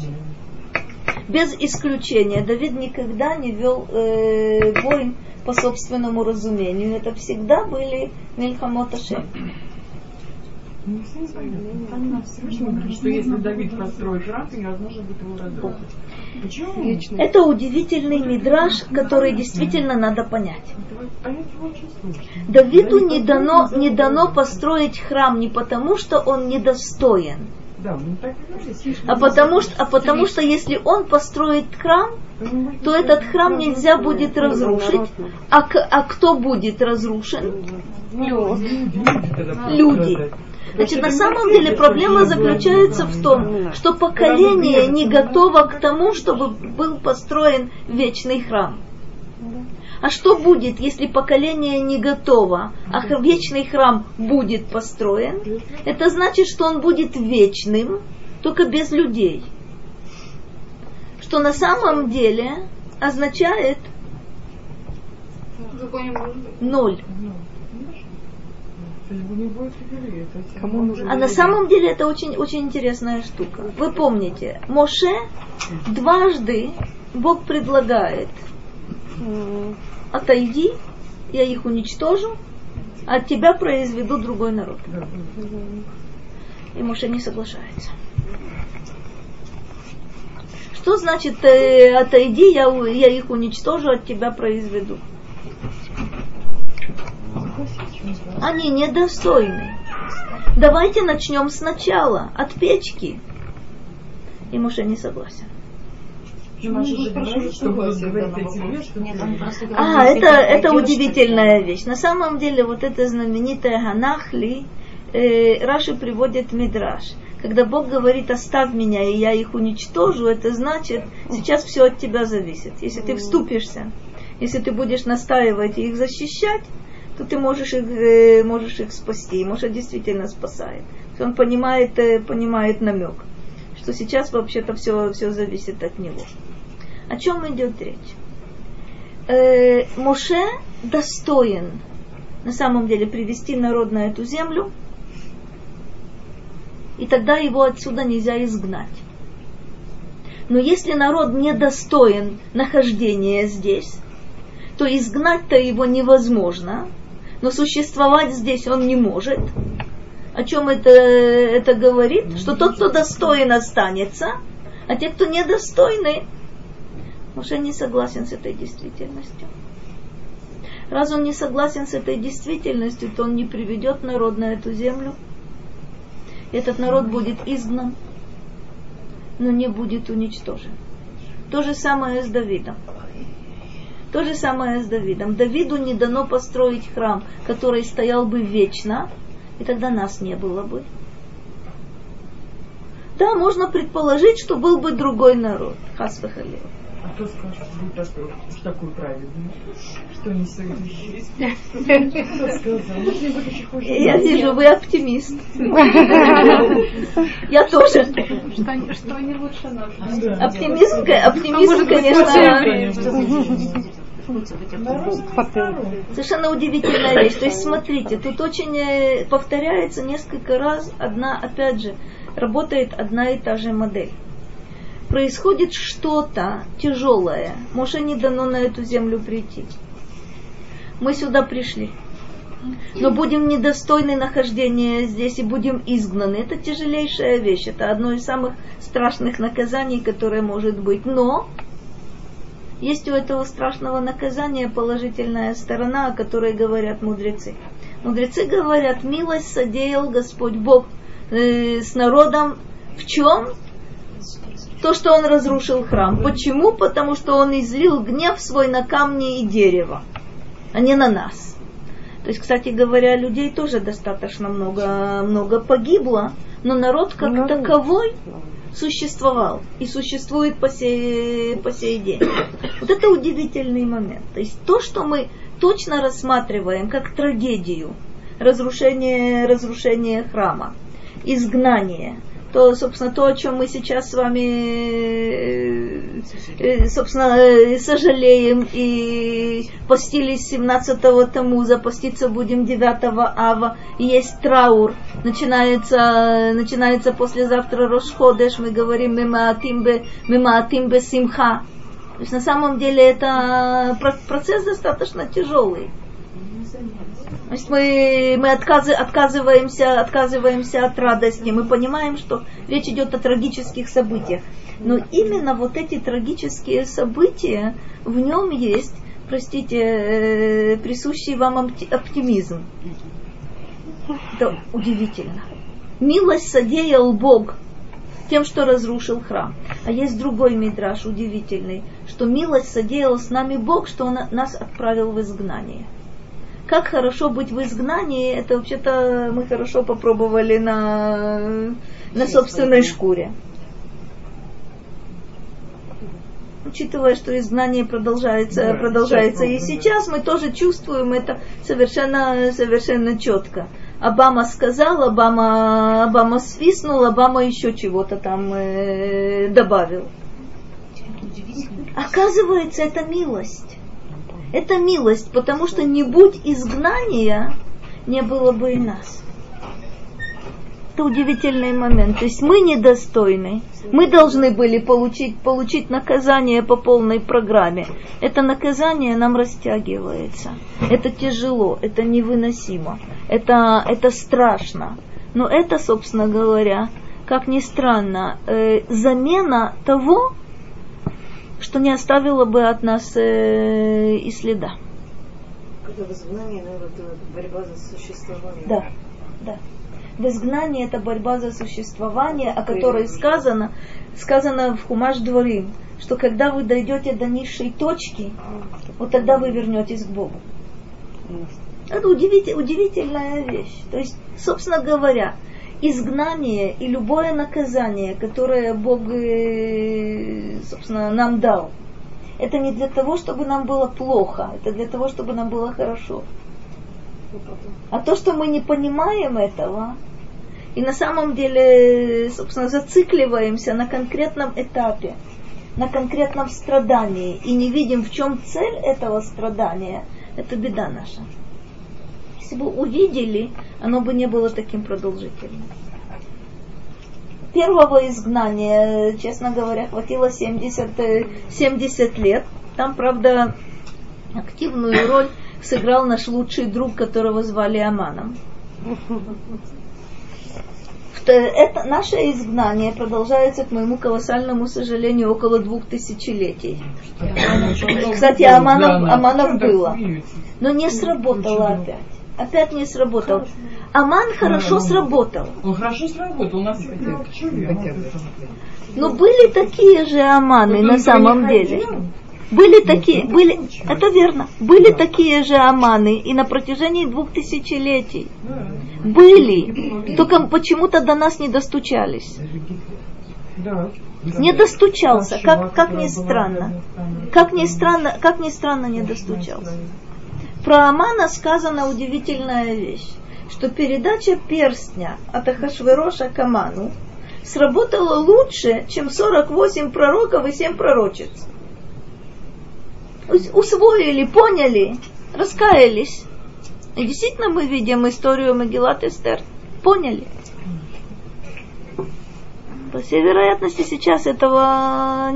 Без исключения. Давид никогда не вел э, войн по собственному разумению. Это всегда были Что если Давид построит то невозможно будет его разрушить. Почему? Это удивительный мидраж, который действительно надо понять. Давиду не дано, не дано построить храм не потому, что он недостоин, Да, ну так и А потому что, а потому что если он построит храм, то этот храм нельзя будет разрушить. А, а кто будет разрушен? Люди. Значит, на самом деле проблема заключается в том, что поколение не готово к тому, чтобы был построен вечный храм. А что будет, если поколение не готово, а вечный храм будет построен? Это значит, что он будет вечным, только без людей. Что на самом деле означает ноль. А на самом деле это очень, очень интересная штука. Вы помните, Моше дважды Бог предлагает, отойди, я их уничтожу, а от тебя произведу другой народ. И Моше не соглашается. Что значит э, отойди, я, я их уничтожу, от тебя произведу? Они недостойны. Давайте начнем сначала, от печки. И Моше не согласен. А, это, это удивительная вещь. На самом деле, вот это знаменитое Ганахли, э, Раши приводит Мидраш. Когда Бог говорит, оставь меня, и я их уничтожу, это значит, сейчас все от тебя зависит. Если ты вступишься, если ты будешь настаивать и их защищать, то ты можешь их, э, можешь их спасти. И Моше действительно спасает. Он понимает, э, понимает намек, что сейчас вообще-то все, все зависит от него. О чем идет речь? э, Моше достоин на самом деле привести народ на эту землю, и тогда его отсюда нельзя изгнать. Но если народ не достоин нахождения здесь, то изгнать-то его невозможно, но существовать здесь он не может. О чем это, это говорит? Что тот, кто достоин, останется, а те, кто недостойны, Моше не согласен с этой действительностью. Раз он не согласен с этой действительностью, то он не приведет народ на эту землю. Этот народ будет изгнан, но не будет уничтожен. То же самое с Давидом. То же самое с Давидом. Давиду не дано построить храм, который стоял бы вечно, и тогда нас не было бы. Да, можно предположить, что был бы другой народ. Хасвахалил. А кто скажет, что вы такой, уж такой праведный, что не согласились? Кто сказал? Я вижу, вы оптимист. Я тоже. Что, они- что они лучше нас. Оптимизм, оптимизм, конечно, совершенно удивительная вещь. То есть, смотрите, тут очень э, повторяется несколько раз одна, опять же, работает одна и та же модель. Происходит что-то тяжелое. Моше не дано на эту землю прийти. Мы сюда пришли. Но будем недостойны нахождения здесь и будем изгнаны. Это тяжелейшая вещь. Это одно из самых страшных наказаний, которое может быть. Но есть у этого страшного наказания положительная сторона, о которой говорят мудрецы. Мудрецы говорят, милость содеял Господь Бог э, с народом в чем? То, что он разрушил храм. Почему? Потому что он излил гнев свой на камни и дерево, а не на нас. То есть, кстати говоря, людей тоже достаточно много, много погибло, но народ как таковой существовал и существует по сей, по сей день. Вот это удивительный момент. То есть то, что мы точно рассматриваем как трагедию, разрушение, разрушение храма, изгнание, то, собственно, то, о чем мы сейчас с вами, э, э, собственно, э, сожалеем и постились 17-го Тамуза, поститься будем 9 Ава, есть траур, начинается, начинается послезавтра Рошходеш, мы говорим мимаатимбе, мимаатимбе симха. То есть на самом деле это про- процесс достаточно тяжелый. Значит, мы, мы отказы, отказываемся, отказываемся от радости. Мы понимаем, что речь идет о трагических событиях. Но именно вот эти трагические события, в нем есть, простите, э, присущий вам опти- оптимизм. Это удивительно. Милость содеял Бог тем, что разрушил храм. А есть другой мидраж удивительный, что милость содеял с нами Бог, что Он нас отправил в изгнание. Как хорошо быть в изгнании, это вообще-то мы хорошо попробовали на, на собственной шкуре. учитывая, что изгнание продолжается, да, продолжается и сейчас, мы тоже чувствуем это совершенно, совершенно четко. Обама сказал, Обама, Обама свистнул, Обама еще чего-то там э, добавил. Оказывается, это милость. Это милость, потому что не будь изгнания, не было бы и нас. Это удивительный момент. То есть мы недостойны. Мы должны были получить, получить наказание по полной программе. Это наказание нам растягивается. Это тяжело, это невыносимо, это, это страшно. Но это, собственно говоря, как ни странно, э, замена того, что не оставило бы от нас э, и следа. Когда в изгнании, наверное, борьба за существование. Да, да в изгнании это борьба за существование, о которой сказано, сказано в Хумаш Дворим, что когда вы дойдете до низшей точки, вот тогда вы вернетесь к Богу. Это удивитель, удивительная вещь. То есть, собственно говоря, изгнание и любое наказание, которое Бог, э, собственно, нам дал, это не для того, чтобы нам было плохо, это для того, чтобы нам было хорошо. А то, что мы не понимаем этого, и на самом деле, собственно, зацикливаемся на конкретном этапе, на конкретном страдании, и не видим, в чем цель этого страдания, это беда наша. Если бы увидели, оно бы не было таким продолжительным. Первого изгнания, честно говоря, хватило 70, 70 лет. Там, правда, активную роль сыграл наш лучший друг, которого звали Аманом. Это, наше изгнание продолжается, к моему колоссальному сожалению, около двух тысячелетий. Кстати, Аманов, Аманов было. Но не сработало опять. Опять не сработал. Аман хорошо сработал. Он хорошо сработал. У нас Но были такие же Аманы на самом деле. Были такие, были, это верно, были такие же аманы и на протяжении двух тысячелетий. Были, только почему-то до нас не достучались. Не достучался, как, как ни странно. Как ни странно, как ни странно не достучался. Про Амана сказана удивительная вещь, что передача перстня от Ахашвероша к Аману сработала лучше, чем 48 пророков и 7 пророчиц усвоили, поняли, раскаялись. И действительно мы видим историю Магеллат Эстер. Поняли. По всей вероятности сейчас этого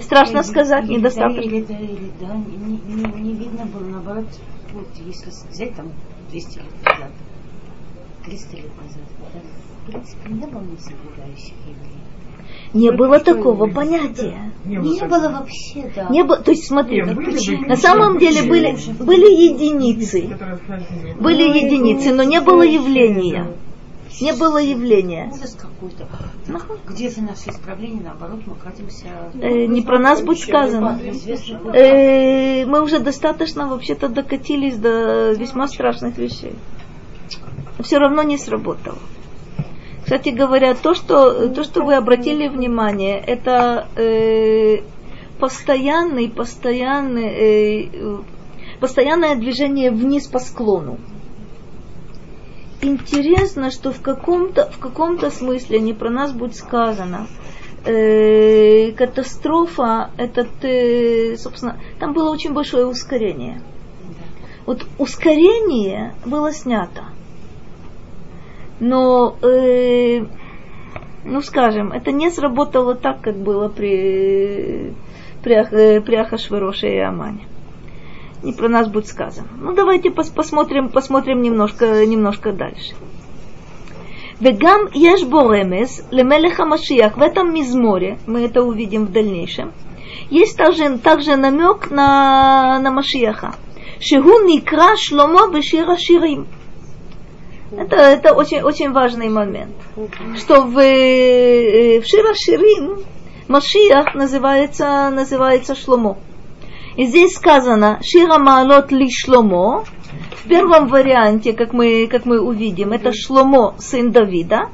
страшно сказать, недостаточно. Или да, или да, не, не, не видно было, наоборот, вот если взять там 200 лет назад, 300 лет назад, да, в принципе, не было несоблюдающих евреев. Не было такого понятия. Не, было вообще, да. Не было, то есть смотри, на самом деле были, были единицы. Были единицы, но не было явления. Не было явления. Ужас какой-то. Где же наше исправление? Наоборот, мы катимся... Э, не про нас будет сказано. Э, мы уже достаточно вообще-то докатились до весьма страшных вещей. Все равно не сработало. Кстати говоря, то, что, то, что вы обратили внимание, это э, постоянный, постоянный, э, постоянное движение вниз по склону. Интересно, что в каком-то, в каком-то смысле, не про нас будет сказано, э, катастрофа, этот, э, собственно, там было очень большое ускорение. Вот ускорение было снято но, э, ну скажем, это не сработало так, как было при, при, э, при Ахашвероше и Амане. Не про нас будет сказано. Ну давайте пос, посмотрим, посмотрим немножко, немножко дальше. Вегам еш боремес лемелеха Машиях. В этом мизморе, мы это увидим в дальнейшем, есть также, также намек на, на Машиаха. Шигу никра шломо бешира ширим Это, это очень, очень важный момент. Что в, э, в Шира Ширим Машиах называется, называется Шломо. И здесь сказано Шира Маалот ли Шломо. В первом варианте, как мы, как мы увидим, это Шломо, сын Давида.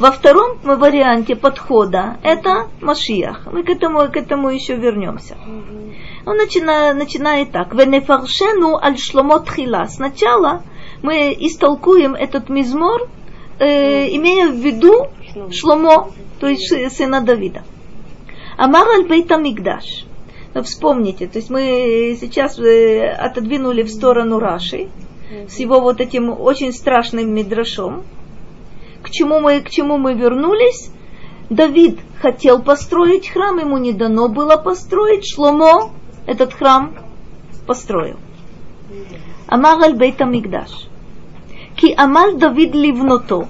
Во втором варианте подхода это Машиах. Мы к этому, к этому еще вернемся. Он начинает, начинает так. Венефаршену аль шломо тхила. Сначала мы истолкуем этот мизмор, э, имея в виду Шломо, то есть сына Давида. Амар аль бейта мигдаш. Вспомните, то есть мы сейчас э, отодвинули в сторону Раши с его вот этим очень страшным мидрашом, к чему мы, к чему мы вернулись? Давид хотел построить храм, ему не дано было построить. Шломо этот храм построил. Амар аль бейт המקדש. כי עמל דוד לבנותו,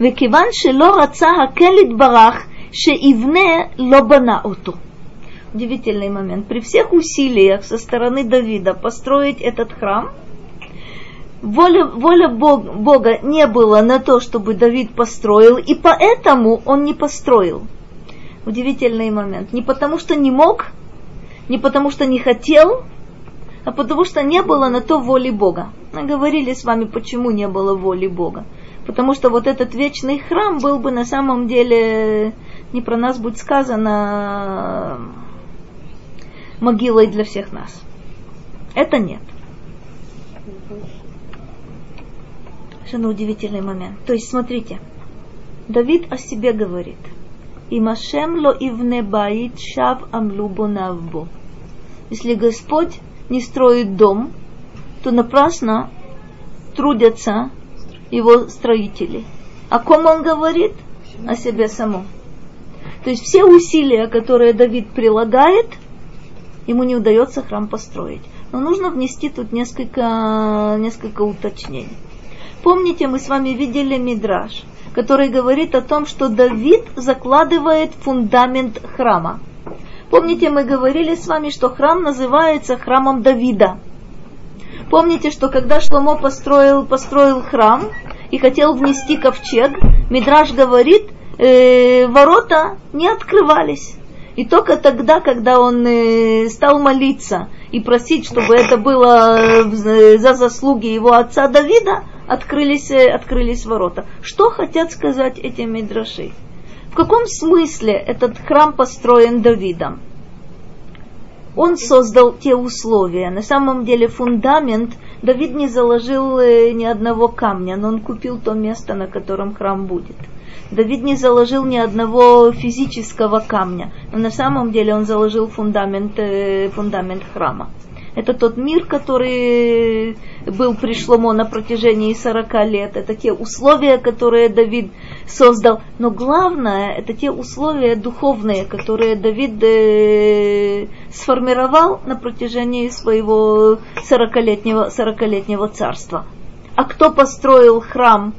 וכיוון שלא רצה הקל יתברך שיבנה, לא בנה אותו. Удивительный момент. При всех усилиях со стороны Давида построить этот храм – воля, воля Бог, Бога не было на то, чтобы Давид построил, и поэтому он не построил. Удивительный момент. Не потому что не мог, не потому что не хотел, а потому что не было на то воли Бога. Мы говорили с вами, почему не было воли Бога. Потому что вот этот вечный храм был бы на самом деле, не про нас будет сказано, могилой для всех нас. Это нет. Совершенно удивительный момент. То есть, смотрите, Давид о себе говорит. И Машем ло ивне баит шав амлубо навбо. Если Господь не строит дом, то напрасно трудятся его строители. О ком он говорит? О себе самом. То есть все усилия, которые Давид прилагает, ему не удается храм построить. Но нужно внести тут несколько, несколько уточнений. Помните, мы с вами видели Мидраж, который говорит о том, что Давид закладывает фундамент храма. Помните, мы говорили с вами, что храм называется храмом Давида. Помните, что когда Шломо построил, построил храм и хотел внести ковчег, Мидраж говорит, э, ворота не открывались. И только тогда, когда он э, стал молиться и просить, чтобы это было э, за заслуги его отца Давида, открылись, э, открылись ворота. Что хотят сказать эти мидраши? В каком смысле этот храм построен Давидом? Он создал те условия. На самом деле фундамент Давид не заложил э, ни одного камня, но он купил то место, на котором храм будет. Давид не заложил ни одного физического камня, но на самом деле он заложил фундамент, э, фундамент храма. Это тот мир, который был при Шломо на протяжении 40 лет. Это те условия, которые Давид создал. Но главное, это те условия духовные, которые Давид э, сформировал на протяжении своего 40-летнего, 40-летнего царства. А кто построил храм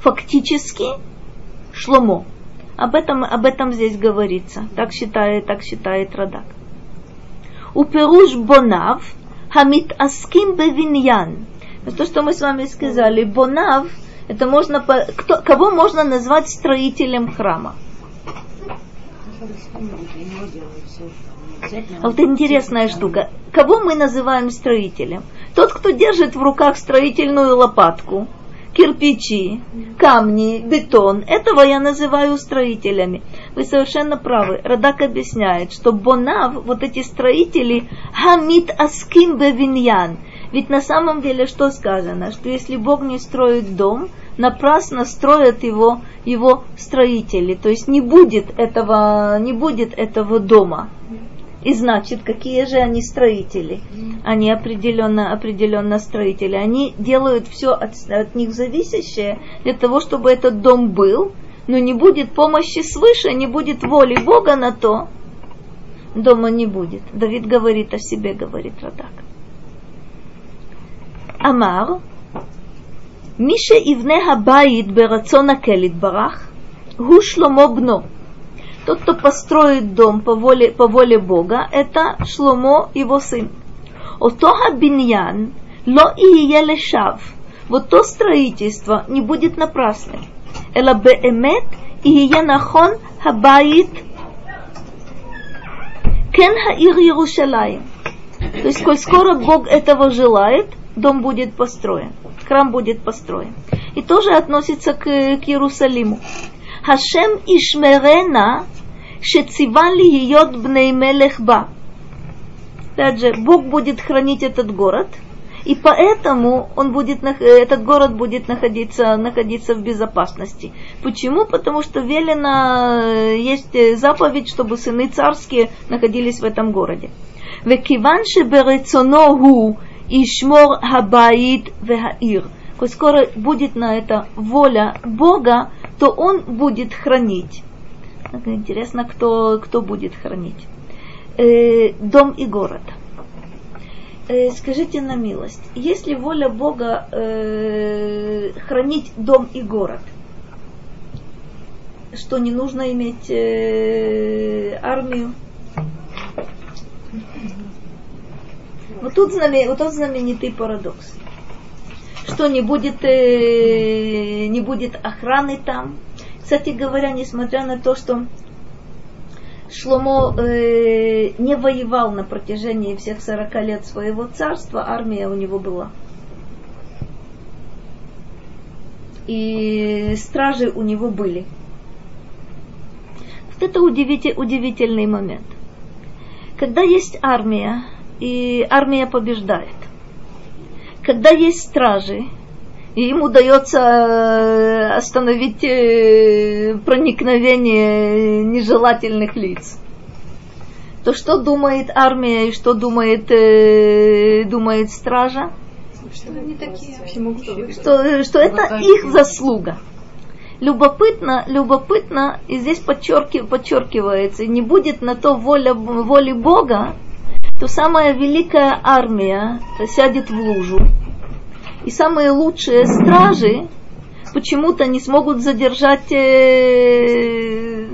фактически? Шломо. Об этом, об этом здесь говорится. Так считает, так считает Радак. Уперуш бонав хамит аским бевиньян. То, что мы с вами сказали, бонав, это можно, кто, кого можно назвать строителем храма? А вот интересная штука. Кого мы называем строителем? Тот, кто держит в руках строительную лопатку – кирпичи, камни, бетон. Этого я называю строителями. Вы совершенно правы. Радак объясняет, что Бонав, вот эти строители, хамит аским бевиньян. Ведь на самом деле что сказано? Что если Бог не строит дом, напрасно строят его, его строители. То есть не будет этого, не будет этого дома. И значит, какие же они строители? Они определенно, определенно строители. Они делают все от, от них зависящее для того, чтобы этот дом был, но не будет помощи свыше, не будет воли Бога на то, дома не будет. Давид говорит о себе, говорит Радак. Амар, Миша Ивнеха Баит Берацона Келит Барах, Гушломо Бно – тот, кто построит дом по воле, по воле Бога, это Шломо, его сын. Отоха биньян ло ие лешав. вот то строительство не будет напрасным. Эла беэмет и нахон хабаит кен хаир Иерушалаем. То есть, коль скоро Бог этого желает, дом будет построен, храм будет построен. И тоже относится к, к Иерусалиму. Хашем ишмерена шециван ли йод бней мелех ба. Опять же, Бог будет хранить этот город, и поэтому он будет, этот город будет находиться, находиться в безопасности. Почему? Потому что велено, есть заповедь, чтобы сыны царские находились в этом городе. וכיוון שברצונו הוא ישמור הבית והעיר. Коль скоро будет на это воля Бога, то Он будет хранить. Интересно, кто, кто будет хранить. Э, дом и город. Э, скажите на милость, есть ли воля Бога э, хранить дом и город? Что не нужно иметь э, армию? Вот тут, знамен, вот тут знаменитый парадокс. Что не будет, э, не будет охраны там. Кстати говоря, несмотря на то, что Шломо э, не воевал на протяжении всех 40 лет своего царства, армия у него была. И стражи у него были. Вот это удивительный момент. Когда есть армия, и армия побеждает. Когда есть стражи, и им удается э, остановить э, проникновение нежелательных лиц, то что думает армия и что думает, э, думает стража? Что они такие. Что, что это их заслуга. Любопытно, любопытно, и здесь подчеркив, подчеркивается, не будет на то воля, воли Бога, то самая великая армия сядет в лужу, и самые лучшие стражи почему-то не смогут задержать, э,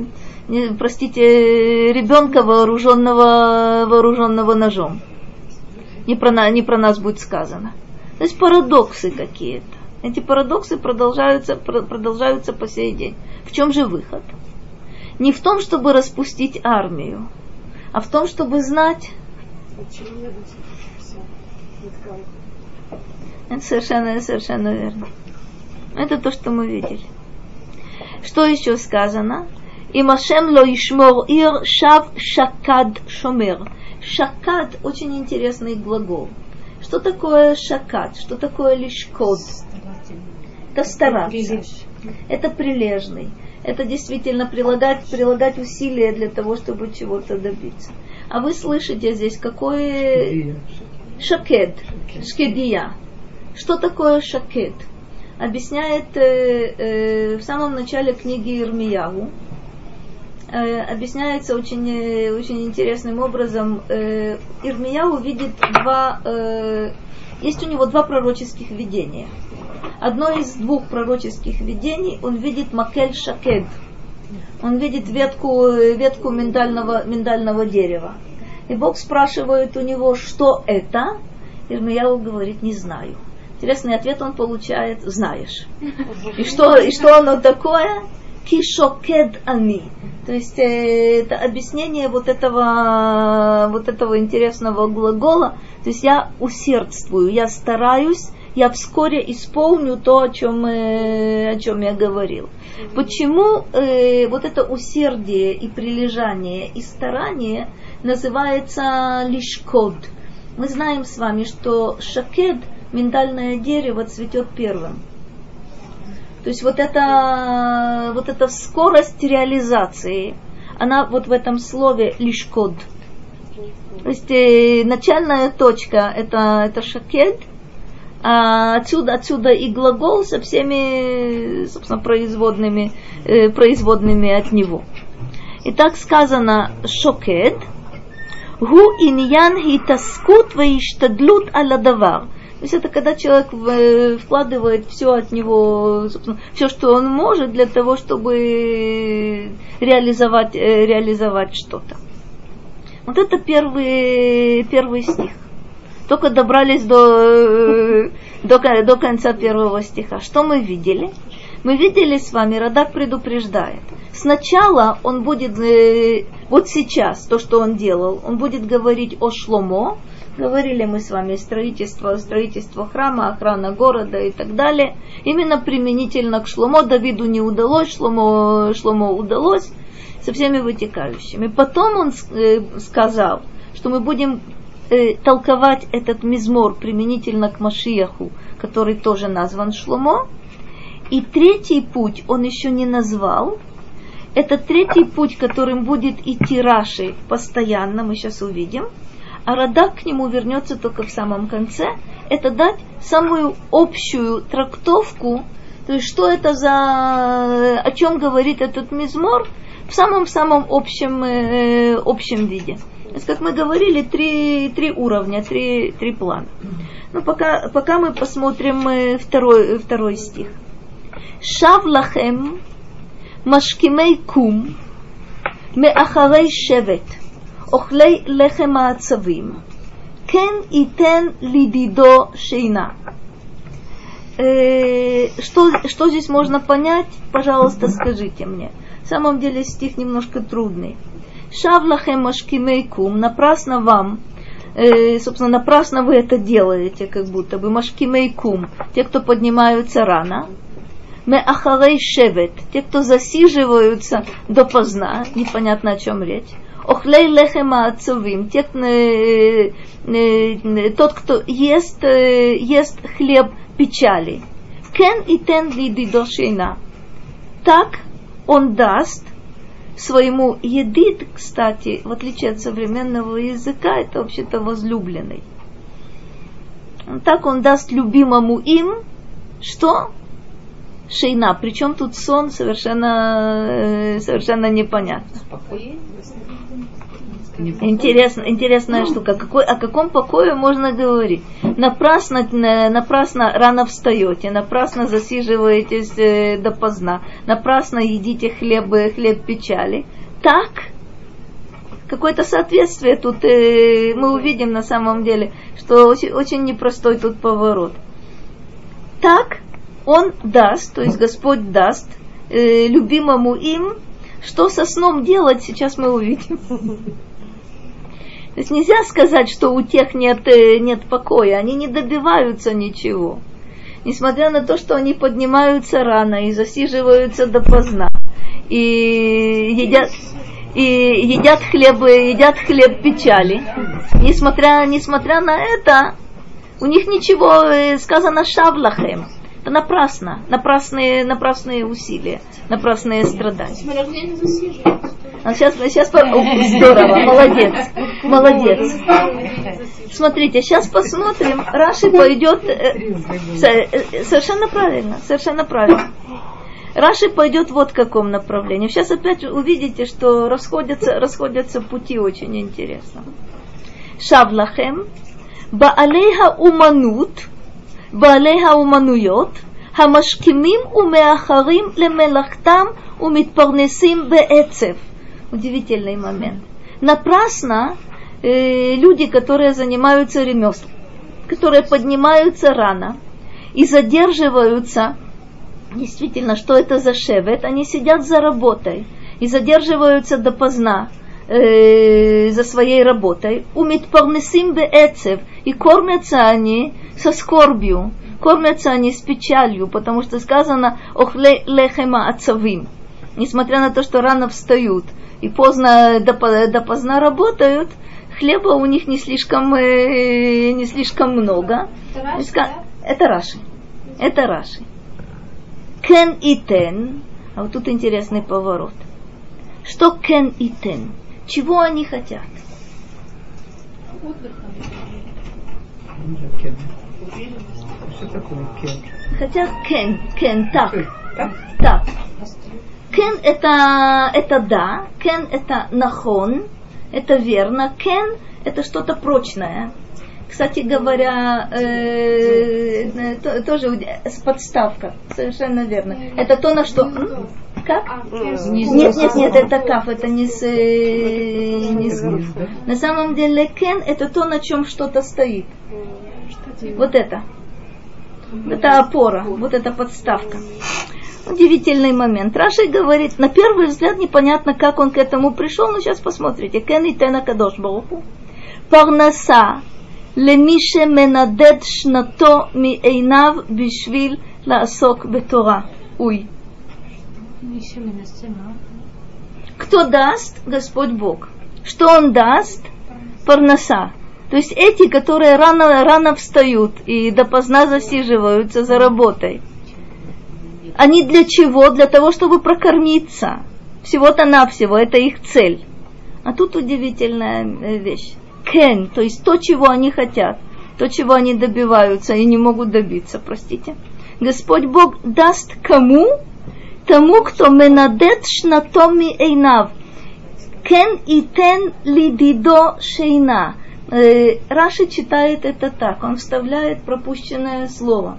не, простите, ребенка вооруженного, вооруженного ножом. Не про, не про нас будет сказано. То есть парадоксы какие-то. Эти парадоксы продолжаются, продолжаются по сей день. В чем же выход? Не в том, чтобы распустить армию, а в том, чтобы знать, это совершенно, совершенно верно. Это то, что мы видели. Что еще сказано? И Машем ло ишмор ир шав шакад шомер. Шакад очень интересный глагол. Что такое шакад? Что такое лишкод? Это стараться. Это прилежный. Это действительно прилагать, прилагать усилия для того, чтобы чего-то добиться. А вы слышите здесь, какой шакет, шкедия. Что такое шакет? Объясняет э, э, в самом начале книги Ирмиягу. Э, объясняется очень, э, очень интересным образом. Э, Ирмияу видит два, э, есть у него два пророческих видения. Одно из двух пророческих видений он видит Макель Шакед – он видит ветку, ветку миндального, миндального дерева. И Бог спрашивает у него, что это? Ирмияу говорит, не знаю. Интересный ответ он получает, знаешь. И что, и что оно такое? Кишокед ани. То есть э, это объяснение вот этого, вот этого интересного глагола. То есть я усердствую, я стараюсь, я вскоре исполню то, о чем, э, о чем я говорил. Почему э, вот это усердие и прилежание и старание называется лишь код? Мы знаем с вами, что шакед, миндальное дерево, цветет первым. То есть вот эта, вот эта скорость реализации, она вот в этом слове лишь код. То есть э, начальная точка это, это шакед – а отсюда, отсюда и глагол со всеми, собственно, производными, э, производными от него. И так сказано шокет, гу иньян хитаскут ваиштадлут аладавар. То есть это когда человек э, вкладывает все от него, все, что он может для того, чтобы реализовать, э, реализовать что-то. Вот это первый, первый стих. Только добрались до, э, до, до конца первого стиха. Что мы видели? Мы видели с вами, Радак предупреждает. Сначала он будет, э, вот сейчас, то, что он делал, он будет говорить о Шломо, говорили мы с вами строительство, строительство храма, охрана города и так далее. Именно применительно к Шломо Давиду не удалось, Шломо, Шломо удалось со всеми вытекающими. Потом он э, сказал, что мы будем э, толковать этот мизмор применительно к Машияху, который тоже назван Шломо. И третий путь он еще не назвал. Это третий путь, которым будет идти Раши постоянно, мы сейчас увидим. А Радак к нему вернется только в самом конце. Это дать самую общую трактовку, то есть что это за, о чем говорит этот мизмор в самом-самом общем, э, общем виде То есть, как мы говорили, три, три уровня, три, три плана. Ну, пока, пока мы посмотрим э, второй, второй стих. Шав лахем משכימי קום מאחרי שבט, אוכלי לחם העצבים, כן ייתן לדידו שינה. Э, что, что здесь можно понять, пожалуйста, скажите мне. В самом деле стих немножко трудный. Шавлахем машкимейкум, напрасно вам, э, собственно, напрасно вы это делаете, как будто бы. Машкимейкум, те, кто поднимаются рано, Меахарей шевет, те, кто засиживаются допоздна, непонятно о чем речь. Охлей лехема отцовим, те, э, э, тот, кто ест, э, ест хлеб печали. Кен и тен лидидошейна. Так он даст своему едит, кстати, в отличие от современного языка, это вообще-то возлюбленный. Так он даст любимому им, что? Шейна. Причем тут сон совершенно, совершенно непонятно. Интересно, интересная штука. Какой, о каком покое можно говорить? Напрасно, напрасно рано встаете, напрасно засиживаетесь э, допоздна, напрасно едите хлеб, хлеб печали. Так, какое-то соответствие тут э, мы увидим на самом деле, что очень, очень непростой тут поворот. Так, он даст, то есть Господь даст э, любимому им, что со сном делать, сейчас мы увидим. То есть нельзя сказать, что у тех нет, э, нет покоя, они не добиваются ничего. Несмотря на то, что они поднимаются рано и засиживаются допоздна, и едят, и едят хлеб, едят хлеб печали. Несмотря, несмотря на это, у них ничего э, сказано шавлахем. Это напрасно, напрасные, напрасные усилия, напрасные страдания. А сейчас, сейчас здорово, молодец, молодец. Смотрите, сейчас посмотрим. Раши пойдет э, э, совершенно правильно, совершенно правильно. Раши пойдет вот в каком направлении. Сейчас опять увидите, что расходятся, расходятся пути очень интересно. Шавлахем, Баалейха уманут, Баалейха умануйот, Хамашкимим умеахарим лемелахтам умитпарнесим беэцев. Удивительный момент. Напрасно э, люди, которые занимаются ремеслом, которые поднимаются рано и задерживаются, действительно, что это за шевет, они сидят за работой и задерживаются допоздна э, за своей работой, умит парнесим беэцев, и кормятся они со скорбью, кормятся они с печалью, потому что сказано охле лехема отцовим. Несмотря на то, что рано встают и поздно, допо- допоздна работают, хлеба у них не слишком, э, не слишком много. Это Раши, да? Это Раши. Это Раши. Кен и тен. А вот тут интересный поворот. Что кен и тен? Чего они хотят? Что такое кен? Хотят кен, кен, так. Так. Кен это, это да, кен это нахон, это верно, кен это что-то прочное. Кстати говоря, э, э, то- тоже с подставка, совершенно верно. Это то, на что... М? Как? Нет, нет, нет, это каф, это не с, э, не с? На самом деле кен это то, на чем что-то стоит. Вот это. Это опора, вот эта подставка удивительный момент. Раши говорит, на первый взгляд непонятно, как он к этому пришел, но сейчас посмотрите. Кен и Тена Кадош Баруху. Парнаса лемише менадет шнато ми эйнав бишвил лаасок бетора. Уй. Кто даст? Господь Бог. Что Он даст? Парнаса. То есть эти, которые рано, рано встают и допоздна засиживаются за работой – они для чего? Для того, чтобы прокормиться. Всего-то навсего, это их цель. А тут удивительная э, вещь. Кен, то есть то, чего они хотят, то, чего они добиваются и не могут добиться, простите. Господь Бог даст кому? Тому, кто менадет шнатоми эйнав. Кен и тен лидидо шейна. Э, Раши читает это так, он вставляет пропущенное слово.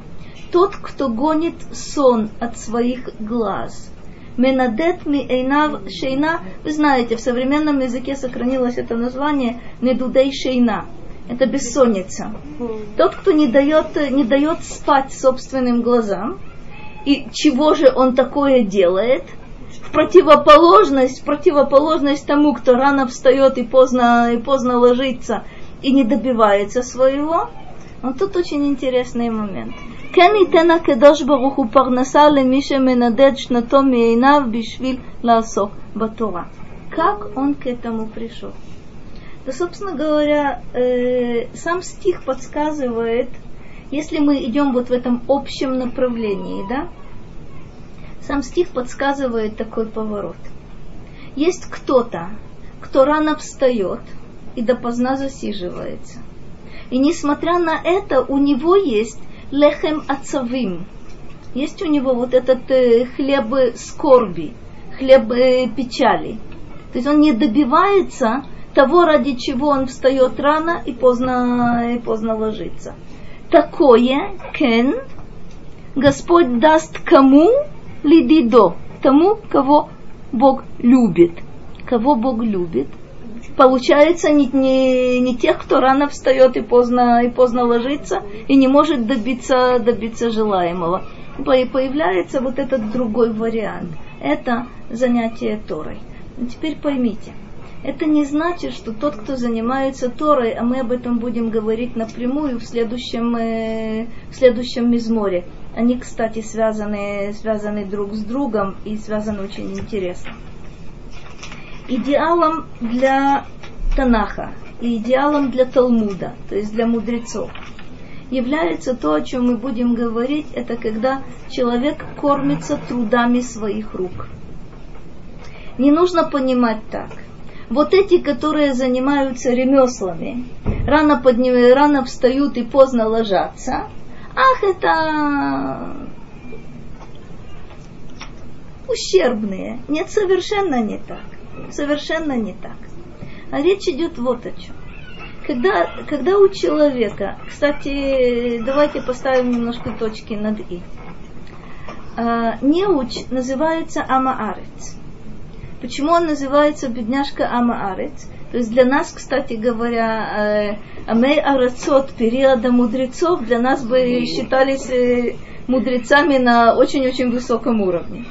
Тот, кто гонит сон от своих глаз. Менадет ми эйнав шейна. Вы знаете, в современном языке сохранилось это название недудей шейна. Это бессонница. Тот, кто не дает, не дает спать собственным глазам. И чего же он такое делает? В противоположность, в противоположность тому, кто рано встает и поздно, и поздно ложится и не добивается своего. Вот тут очень интересный момент. כן ייתן הקדוש ברוך הוא פרנסה למי שמנדד שנתו מעיניו בשביל לעסוק בתורה. Как он к этому пришел? Да, собственно говоря, э, сам стих подсказывает, если мы идем вот в этом общем направлении, да, сам стих подсказывает такой поворот. Есть кто-то, кто рано встает и допоздна засиживается. И несмотря на это, у него есть лехем ацавим. Есть у него вот этот э, хлеб скорби, хлеб э, печали. То есть он не добивается того, ради чего он встает рано и поздно, и поздно ложится. Такое, кен, Господь даст кому лидидо, тому, кого Бог любит. Кого Бог любит – получается не, не, не тех, кто рано встает и поздно, и поздно ложится, и не может добиться, добиться желаемого. И появляется вот этот другой вариант. Это занятие Торой. Теперь поймите, это не значит, что тот, кто занимается Торой, а мы об этом будем говорить напрямую в следующем, э, в следующем мизморе. Они, кстати, связаны, связаны друг с другом и связаны очень интересно идеалом для Танаха и идеалом для Талмуда, то есть для мудрецов, является то, о чем мы будем говорить, это когда человек кормится трудами своих рук. Не нужно понимать так. Вот эти, которые занимаются ремеслами, рано, подним... рано встают и поздно ложатся, ах, это ущербные. Нет, совершенно не так совершенно не так. А речь идет вот о чем. Когда, когда у человека, кстати, давайте поставим немножко точки над «и». А, неуч называется Амаарец. Почему он называется бедняжка Амаарец? То есть для нас, кстати говоря, э, Амей Арацот периода мудрецов для нас бы считались э, мудрецами на очень-очень высоком уровне.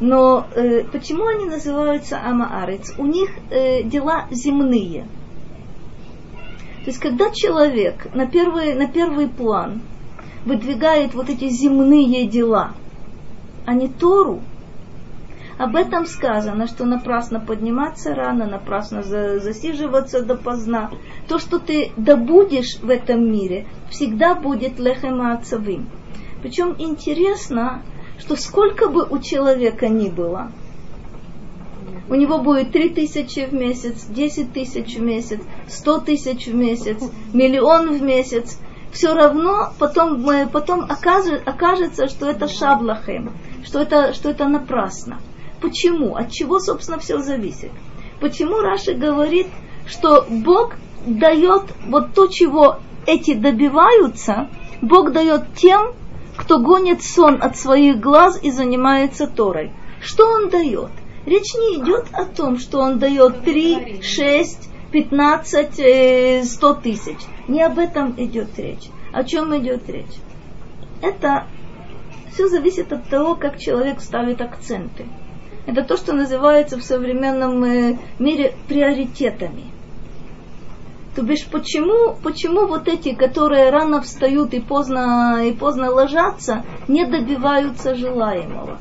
Но э, почему они называются Амаарец? У них э, дела земные. То есть, когда человек на первый, на первый план выдвигает вот эти земные дела, а не Тору, об этом сказано, что напрасно подниматься рано, напрасно засиживаться допоздна. То, что ты добудешь в этом мире, всегда будет лехем. Причем интересно, что сколько бы у человека ни было, у него будет 3 тысячи в месяц, 10 тысяч в месяц, 100 тысяч в месяц, миллион в месяц, все равно потом, потом окажется, что это шаблахем, что это, что это напрасно. Почему? От чего, собственно, все зависит? Почему Раши говорит, что Бог дает вот то, чего эти добиваются, Бог дает тем, кто гонит сон от своих глаз и занимается Торой. Что он дает? Речь не идет о том, что он дает 3, 6, 15, э, 100 тысяч. Не об этом идет речь. О чем идет речь? Это все зависит от того, как человек ставит акценты. Это то, что называется в современном э, мире приоритетами. То бишь, почему, почему вот эти, которые рано встают и поздно, и поздно ложатся, не добиваются желаемого?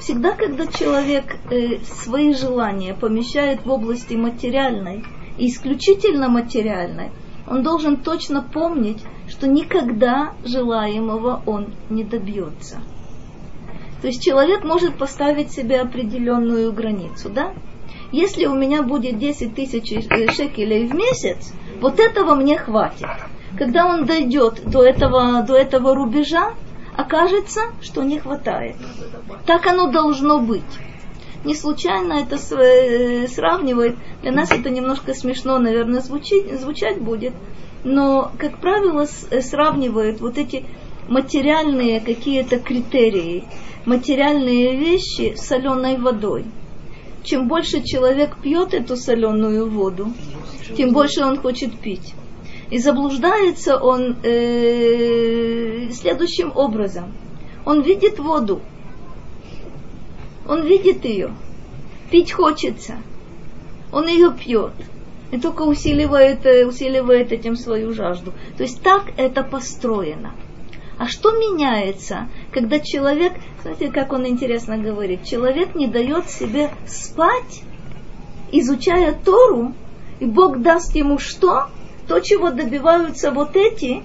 Всегда, когда человек э, свои желания помещает в области материальной, и исключительно материальной, он должен точно помнить, что никогда желаемого он не добьется. То есть человек может поставить себе определенную границу, да? Если у меня будет 10 тысяч э, шекелей в месяц, вот этого мне хватит. Когда он дойдет до этого, до этого рубежа, окажется, что не хватает. Так оно должно быть. Не случайно это э, сравнивает. Для нас это немножко смешно, наверное, звучить, звучать будет. Но, как правило, э, сравнивают вот эти материальные какие-то критерии, материальные вещи с соленой водой. Чем больше человек пьет эту соленую воду, тем больше он хочет пить. И заблуждается он э, следующим образом. Он видит воду, он видит ее, пить хочется, он ее пьет, и только усиливает, э, усиливает этим свою жажду. То есть так это построено. А что меняется, когда человек, смотрите, как он интересно говорит, человек не дает себе спать, изучая Тору, и Бог даст ему что? То, чего добиваются вот эти,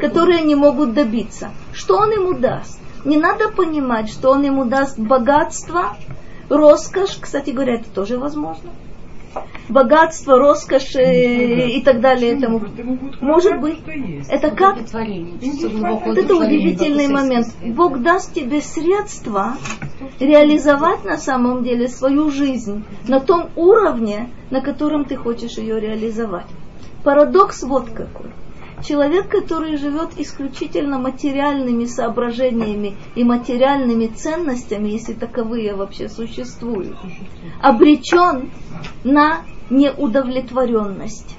которые не могут добиться. Что он ему даст? Не надо понимать, что он ему даст богатство, роскошь. Кстати говоря, это тоже возможно богатство, роскошь э, и так далее. Этому. Может быть, это как? Вот это удивительный момент. Бог даст тебе средства реализовать на самом деле свою жизнь на том уровне, на котором ты хочешь ее реализовать. Парадокс вот какой. Человек, который живет исключительно материальными соображениями и материальными ценностями, если таковые вообще существуют, обречен на неудовлетворенность.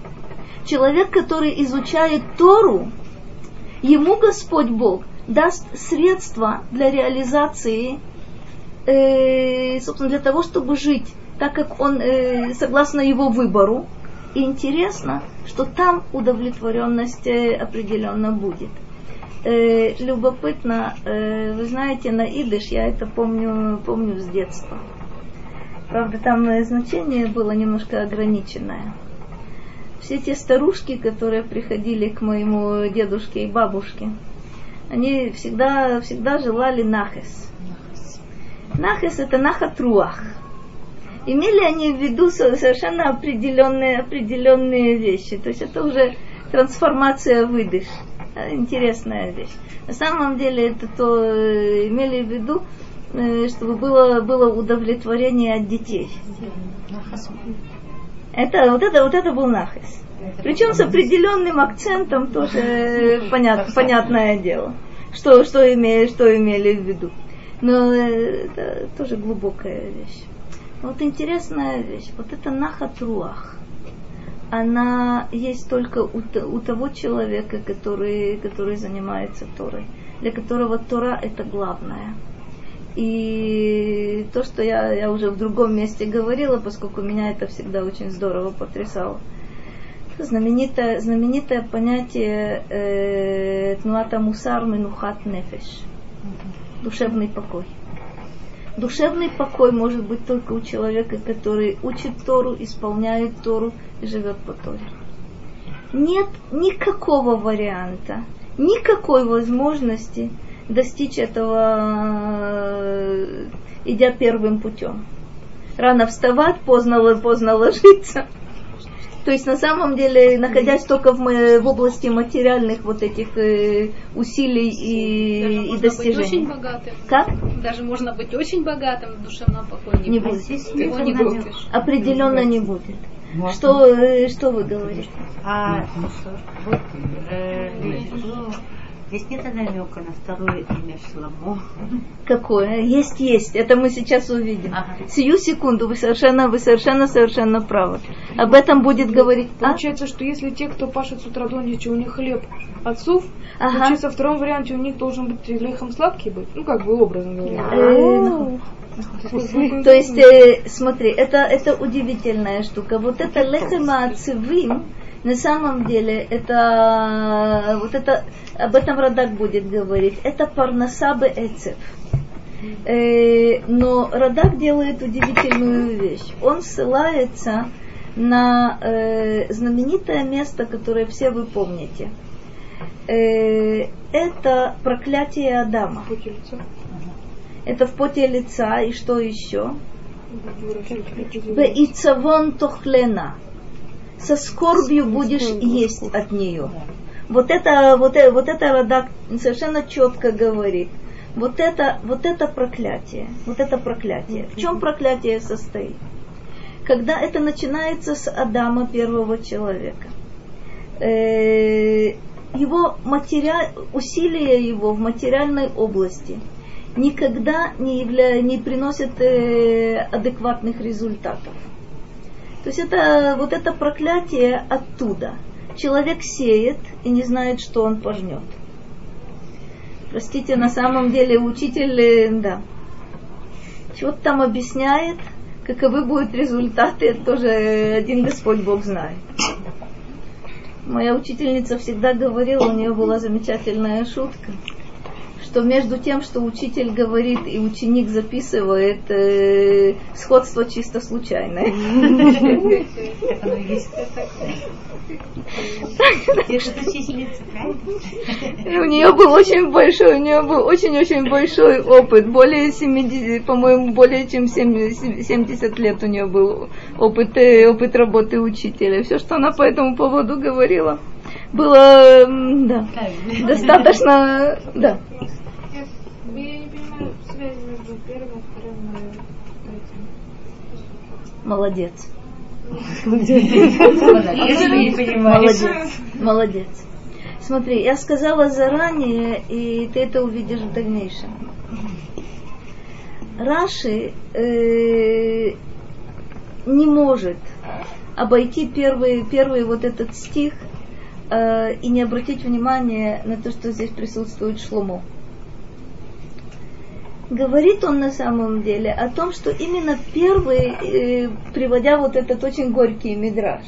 Человек, который изучает Тору, ему Господь Бог даст средства для реализации, э, собственно, для того, чтобы жить так, как он, э, согласно его выбору, и интересно, что там удовлетворенность э, определенно будет. Э, любопытно, э, вы знаете, на идыш я это помню, помню с детства. Правда, там э, значение было немножко ограниченное. Все те старушки, которые приходили к моему дедушке и бабушке, они всегда, всегда желали нахес. Нахес это нахатруах имели они в виду совершенно определенные, определенные вещи. То есть это уже трансформация выдыш. Интересная вещь. На самом деле это то э, имели в виду, э, чтобы было, было удовлетворение от детей. Это, вот, это, вот это был нахис. Причем с определенным акцентом тоже э, понят, понятное дело, что, что, имели, что имели в виду. Но это тоже глубокая вещь. Вот интересная вещь. Вот это нахатруах. Она есть только у, у того человека, который, который занимается Торой, для которого Тора это главное. И то, что я, я уже в другом месте говорила, поскольку меня это всегда очень здорово потрясало. Знаменитое, знаменитое понятие э, Тнуата Мусар Менухат Нефеш. Душевный покой. Душевный покой может быть только у человека, который учит Тору, исполняет Тору и живет по Торе. Нет никакого варианта, никакой возможности достичь этого, идя первым путем. Рано вставать, поздно, поздно ложиться – то есть на самом деле, находясь только в, в области материальных вот этих э, усилий и, и достижений. Быть очень богатым. Как? Даже можно быть очень богатым, в душевном покое не, не будет. Его не купишь. Определенно не будет. Ну, а что, э, что вы говорите? А, вот, э, ну, Здесь нет намека на второе имя Шламо. Какое? Есть, есть. Это мы сейчас увидим. Ага. Сию секунду вы совершенно, вы совершенно, совершенно правы. Об этом будет говорить. А? Получается, что если те, кто пашет с утра до ночи, у них хлеб отцов, Ага. получается, во втором варианте у них должен быть лехом сладкий быть. Ну, как бы образно говоря. Э, То есть, э, смотри, это, это удивительная штука. Вот это лехема ацивим, на самом деле, это, вот это, об этом Радак будет говорить, это парнасабы эцев. Э, но Радак делает удивительную вещь. Он ссылается на э, знаменитое место, которое все вы помните. Э, это проклятие Адама. Это в поте лица и что еще? Беицавон тохлена. Со скорбью будешь есть от нее. Вот это, вот, э- вот это Радак совершенно четко говорит. Вот это, вот это проклятие. Вот это проклятие. В чем проклятие состоит? Когда это начинается с Адама, первого человека. Э, его материа... усилия его в материальной области никогда не, явля... не приносят э, адекватных результатов. То есть это вот это проклятие оттуда. Человек сеет и не знает, что он пожнет. Простите, на самом деле учитель, э, да, чего-то там объясняет, каковы будут результаты, это тоже один Господь Бог знает. Моя учительница всегда говорила, у нее была замечательная шутка, что между тем, что учитель говорит и ученик записывает, э, сходство чисто случайное. У нее был очень большой, у нее был очень-очень большой опыт, более 70, по-моему, более чем 70, 70 лет у нее был опыт, э, опыт работы учителя. Все, что она по этому поводу говорила, было, да, достаточно, да. Я, я не понимаю связи между первым и вторым э, этим. Молодец. Молодец. Молодец. Смотри, я сказала заранее, и ты это увидишь в дальнейшем. Раши э, не может обойти первый, первый вот этот стих э, и не обратить внимание на то, что здесь присутствует Шломо. Говорит он на самом деле о том, что именно первый, э, приводя вот этот очень горький мидраж,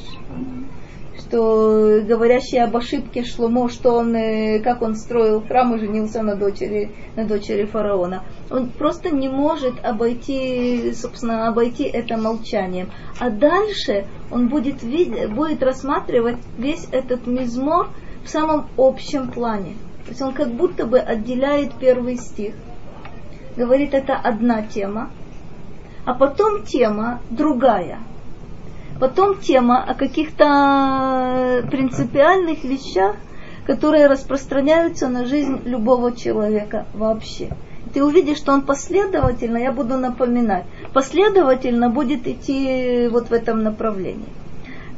что говорящий об ошибке Шломо, что он, э, как он строил храм и женился на дочери, на дочери фараона, он просто не может обойти, собственно, обойти это молчанием. А дальше он будет, вид- будет рассматривать весь этот мизмор в самом общем плане. То есть он как будто бы отделяет первый стих, говорит, это одна тема, а потом тема другая. Потом тема о каких-то принципиальных вещах, которые распространяются на жизнь любого человека вообще. Ты увидишь, что он последовательно, я буду напоминать, последовательно будет идти вот в этом направлении.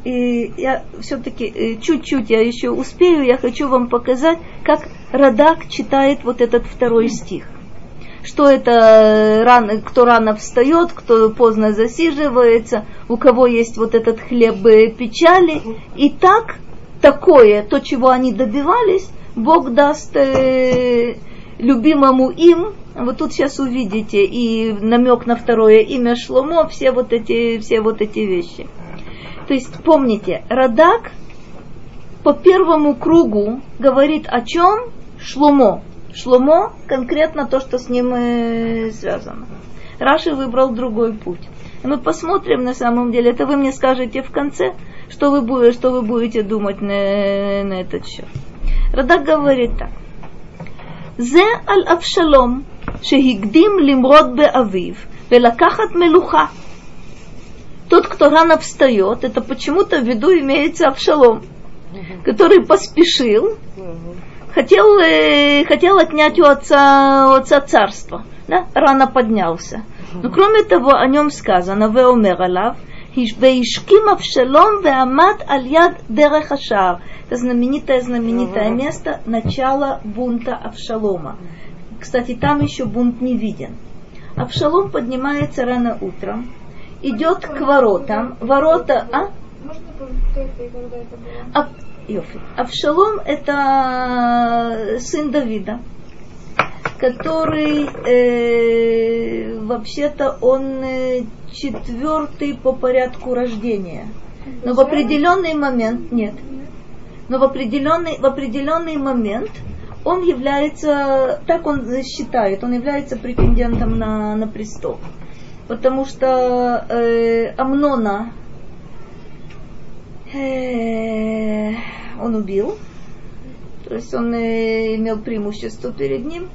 И я все-таки чуть-чуть я еще успею, я хочу вам показать, как Радак читает вот этот второй стих что это рано, кто рано встает, кто поздно засиживается, у кого есть вот этот хлеб печали. И так, такое, то, чего они добивались, Бог даст э, любимому им, вот тут сейчас увидите, и намек на второе имя Шломо, все вот эти, все вот эти вещи. То есть помните, Радак по первому кругу говорит о чем? Шломо. Шломо конкретно то, что с ним э, связано. Раши выбрал другой путь. И мы посмотрим на самом деле, это вы мне скажете в конце, что вы, будете, что вы будете думать на, на этот счет. Радак говорит так. זה על אבשלום שהקדים למרוד באביו ולקחת מלוכה. Тот, кто рано встает, это почему-то в виду имеется Авшалом, который поспешил, хотел, э, хотел отнять у отца, у отца царство. Да? Рано поднялся. Но кроме того, о нем сказано, «Веомер алав, «Веишким Авшалом веамат альяд дерех ашар». Это знаменитое-знаменитое место, начало бунта Авшалома. Кстати, там еще бунт не виден. Авшалом поднимается рано утром, идет к воротам. Ворота... А? А, Йофи. Авшалом это сын Давида, который э, вообще-то он э, четвертый по порядку рождения. Но в определенный момент нет. Но в определенный, в определенный момент он является, так он считает, он является претендентом на, на престол. Потому что э, Амнона э, он убил, то есть он э, имел преимущество перед ним.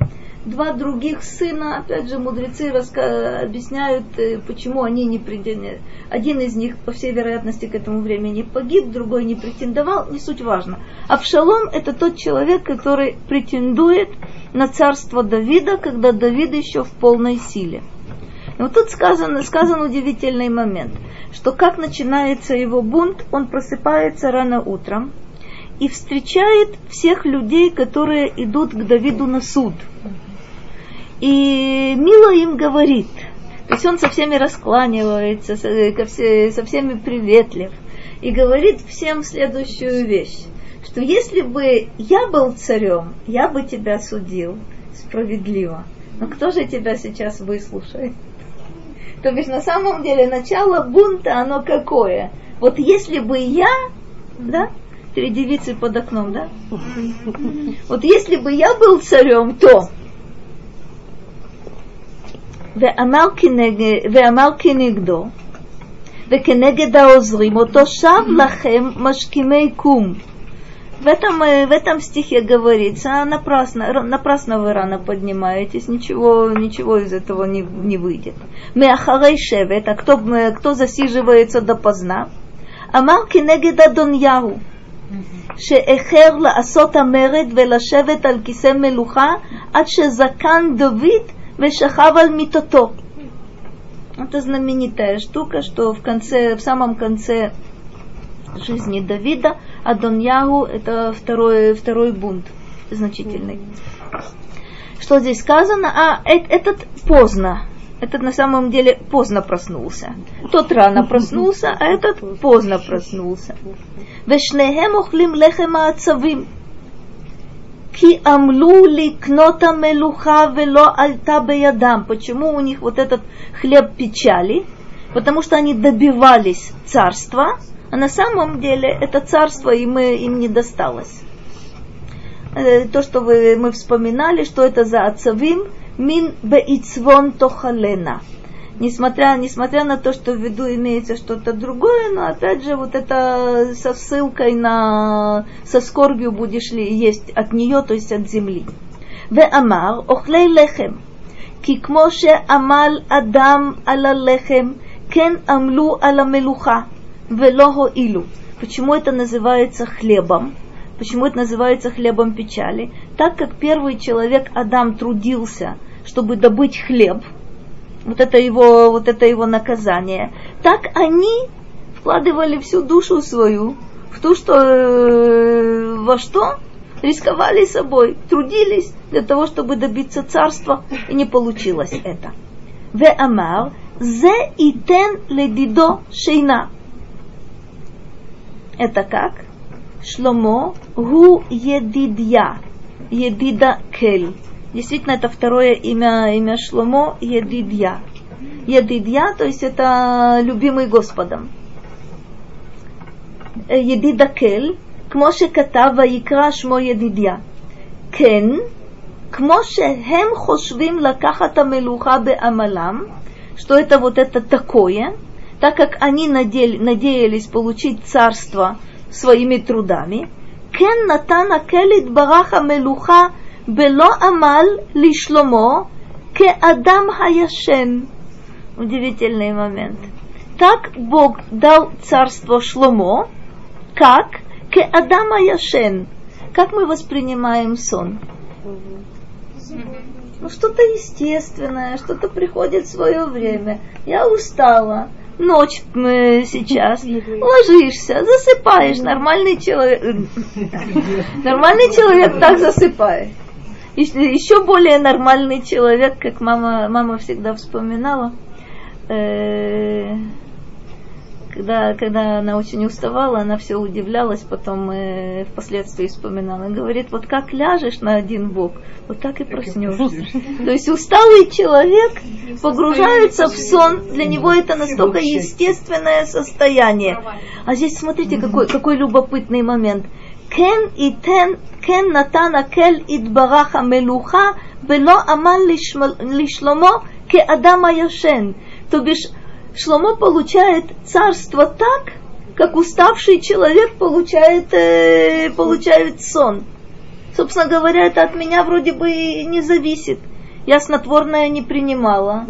Два других сына, опять же, мудрецы раска- объясняют, э, почему они не претендовали. Один из них, по всей вероятности, к этому времени погиб, другой не претендовал, не суть важно. Авшалом – это тот человек, который претендует на царство Давида, когда Давид еще в полной силе. Вот тут сказан, сказан удивительный момент, что как начинается его бунт, он просыпается рано утром и встречает всех людей, которые идут к Давиду на суд. И мило им говорит, то есть он со всеми раскланивается, со, со всеми приветлив, и говорит всем следующую вещь, что если бы я был царем, я бы тебя судил справедливо. Но кто же тебя сейчас выслушает? То бишь на самом деле начало бунта, оно какое? Вот если бы я, да, три девицы под окном, да? Вот если бы я был царем, то ואמר כנגד, ואמר כנגדו, וכנגד העוזרים, אותו שב לכם משכימי קום. В этом, э, в этом стихе говорится, напрасно, р- напрасно вы рано поднимаетесь, ничего, ничего из этого не, не выйдет. Меахарей шевет, а кто, э, кто засиживается допоздна? אמר כנגד אדוניהו, שאיחר לעשות המרד ולשבת על כיסא מלוכה עד שזקן דוד ושכב על מיטתו. Это знаменитая штука, что в конце, в самом конце жизни Давида Адоньяу – это второй, второй бунт значительный. Что здесь сказано? А э, этот поздно. Этот на самом деле поздно проснулся. Тот рано проснулся, а этот поздно проснулся. Вешнехем охлим лехема отцавим. Ки амлу ли кнота мелуха вело альта ядам. Почему у них вот этот хлеб печали? Потому что они добивались царства, а на самом деле это царство им, им не досталось. Э, То, что вы, мы вспоминали, что это за ацавим, мин беицвон тохалена. Несмотря, несмотря на то, что в виду имеется что-то другое, но опять же вот это со ссылкой на со скорбью будешь ли есть от нее, то есть от земли. ואמר אוכלי לחם כי כמו שעמל אדם על הלחם כן עמלו על המלוכה Велого илу. Почему это называется хлебом? Почему это называется хлебом печали? Так как первый человек Адам трудился, чтобы добыть хлеб, вот это его, вот это его наказание, так они вкладывали всю душу свою в то, что э, во что рисковали собой, трудились для того, чтобы добиться царства, и не получилось это. Ве амар зе и тен ледидо шейна. Это как? Шломо гу едидья. Едида кель. Действительно, это второе имя, имя Шломо Едидья. Едидья, то есть это любимый Господом. Э, Едида кель, כמו שכתב ויקרא שמו ידידיה. כן, כמו שהם חושבים לקחת המלוכה בעמלם, что это вот это такое, так как они надель, надеялись получить царство своими трудами, Кен Натана Келит Бараха Мелуха Бело Амал Лишломо Ке Адам Хаяшен Удивительный момент. Так Бог дал царство Шломо, как Ке Адама Яшен. Как мы воспринимаем сон? Ну, что-то естественное, что-то приходит в свое время. Я устала, ночь сейчас, ложишься, засыпаешь, нормальный человек, нормальный человек так засыпает. Еще более нормальный человек, как мама, мама всегда вспоминала, э, когда, когда она очень уставала, она все удивлялась, потом э, впоследствии вспоминала. Она говорит, вот как ляжешь на один бок, вот так и проснешься. То есть усталый человек погружается в сон, для него это настолько естественное состояние. А здесь смотрите, какой, какой любопытный момент. Кен и тен, кен натана кель идбараха мелуха, вело аман лишломо ке адама яшен. То бишь, Шломо получает царство так, как уставший человек получает, э, получает сон. Собственно говоря, это от меня вроде бы и не зависит. Я снотворное не принимала,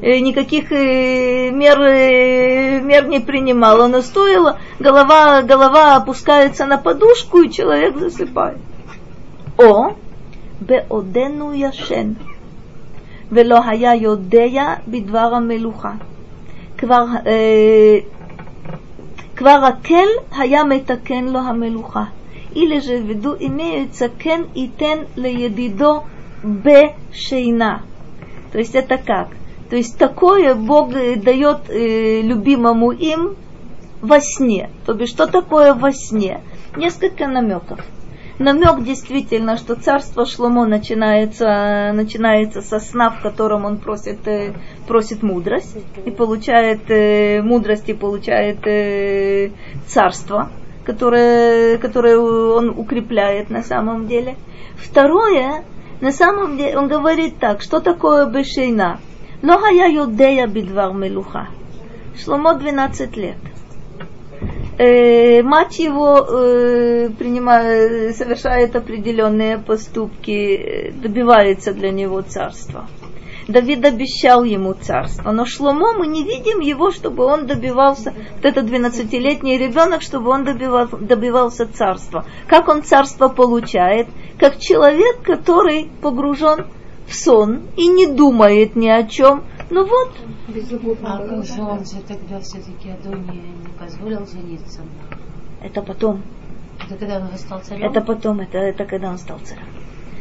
э, никаких э, мер, э, мер не принимала, но стоило, голова, голова опускается на подушку, и человек засыпает. О, беодену яшен, вело йодея бедвара мелуха. כבר, אה, כבר הקל היה מתקן לו המלוכה. или же в виду имеется кен и тен леедидо бешейна. То есть это как? То есть такое Бог дает э, любимому им во сне. То бишь, что такое во сне? Несколько намеков намек действительно, что царство Шломо начинается, начинается со сна, в котором он просит, э, просит мудрость и получает э, мудрость и получает э, царство, которое, которое он укрепляет на самом деле. Второе, на самом деле, он говорит так, что такое бешейна? Лохая юдея бидвар мелуха. Шломо 12 лет э, мать его э, принимает, совершает определенные поступки, добивается для него царства. Давид обещал ему царство, но Шломо мы не видим его, чтобы он добивался, вот этот 12-летний ребенок, чтобы он добивал, добивался царства. Как он царство получает? Как человек, который погружен в сон и не думает ни о чем, ну вот. А как же он же тогда все-таки Адония не позволил жениться? Это потом. Это когда он стал царем? Это потом, это, это когда он стал царем.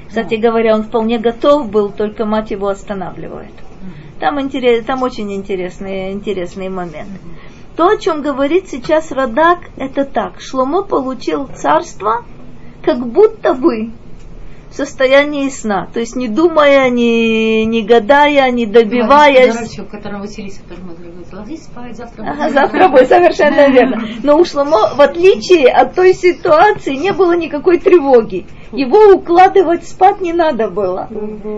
Кстати а. говоря, он вполне готов был, только мать его останавливает. Там, интерес, там очень интересный, интересный момент. То, о чем говорит сейчас Радак, это так. Шломо получил царство, как будто бы состоянии сна, то есть не думая, не, не гадая, не добиваясь. Дурачок, которого Василиса говорит, ложись спать, завтра ага, завтра будет, совершенно верно. Но у Шломо, в отличие от той ситуации, не было никакой тревоги. Его укладывать спать не надо было.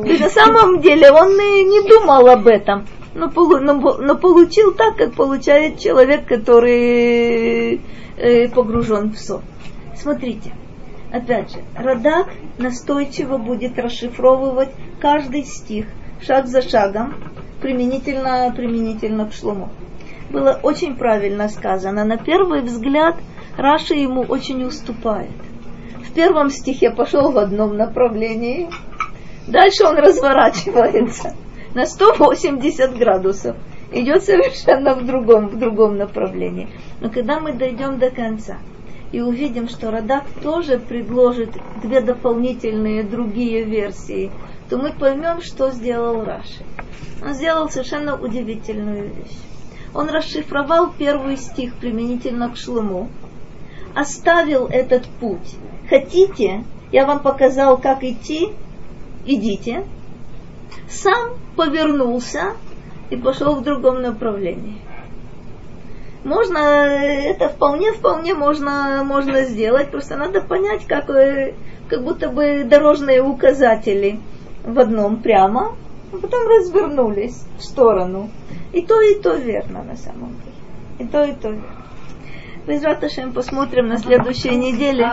Есть на самом деле он и не думал об этом. Но, но, но получил так, как получает человек, который э, погружен в сон. Смотрите, Опять же, Радак настойчиво будет расшифровывать каждый стих шаг за шагом, применительно, применительно к Шлому. Было очень правильно сказано. На первый взгляд Раша ему очень уступает. В первом стихе пошел в одном направлении, дальше он разворачивается на 180 градусов, идет совершенно в другом, в другом направлении. Но когда мы дойдем до конца, и увидим, что Радак тоже предложит две дополнительные другие версии, то мы поймем, что сделал Раши. Он сделал совершенно удивительную вещь. Он расшифровал первый стих применительно к Шлуму, оставил этот путь. Хотите, я вам показал, как идти, идите. Сам повернулся и пошел в другом направлении можно, это вполне, вполне можно, можно сделать, просто надо понять, как, э, как будто бы дорожные указатели в одном прямо, а потом развернулись в сторону. И то, и то верно на самом деле. И то, и то верно. Безраташем посмотрим на следующей неделе.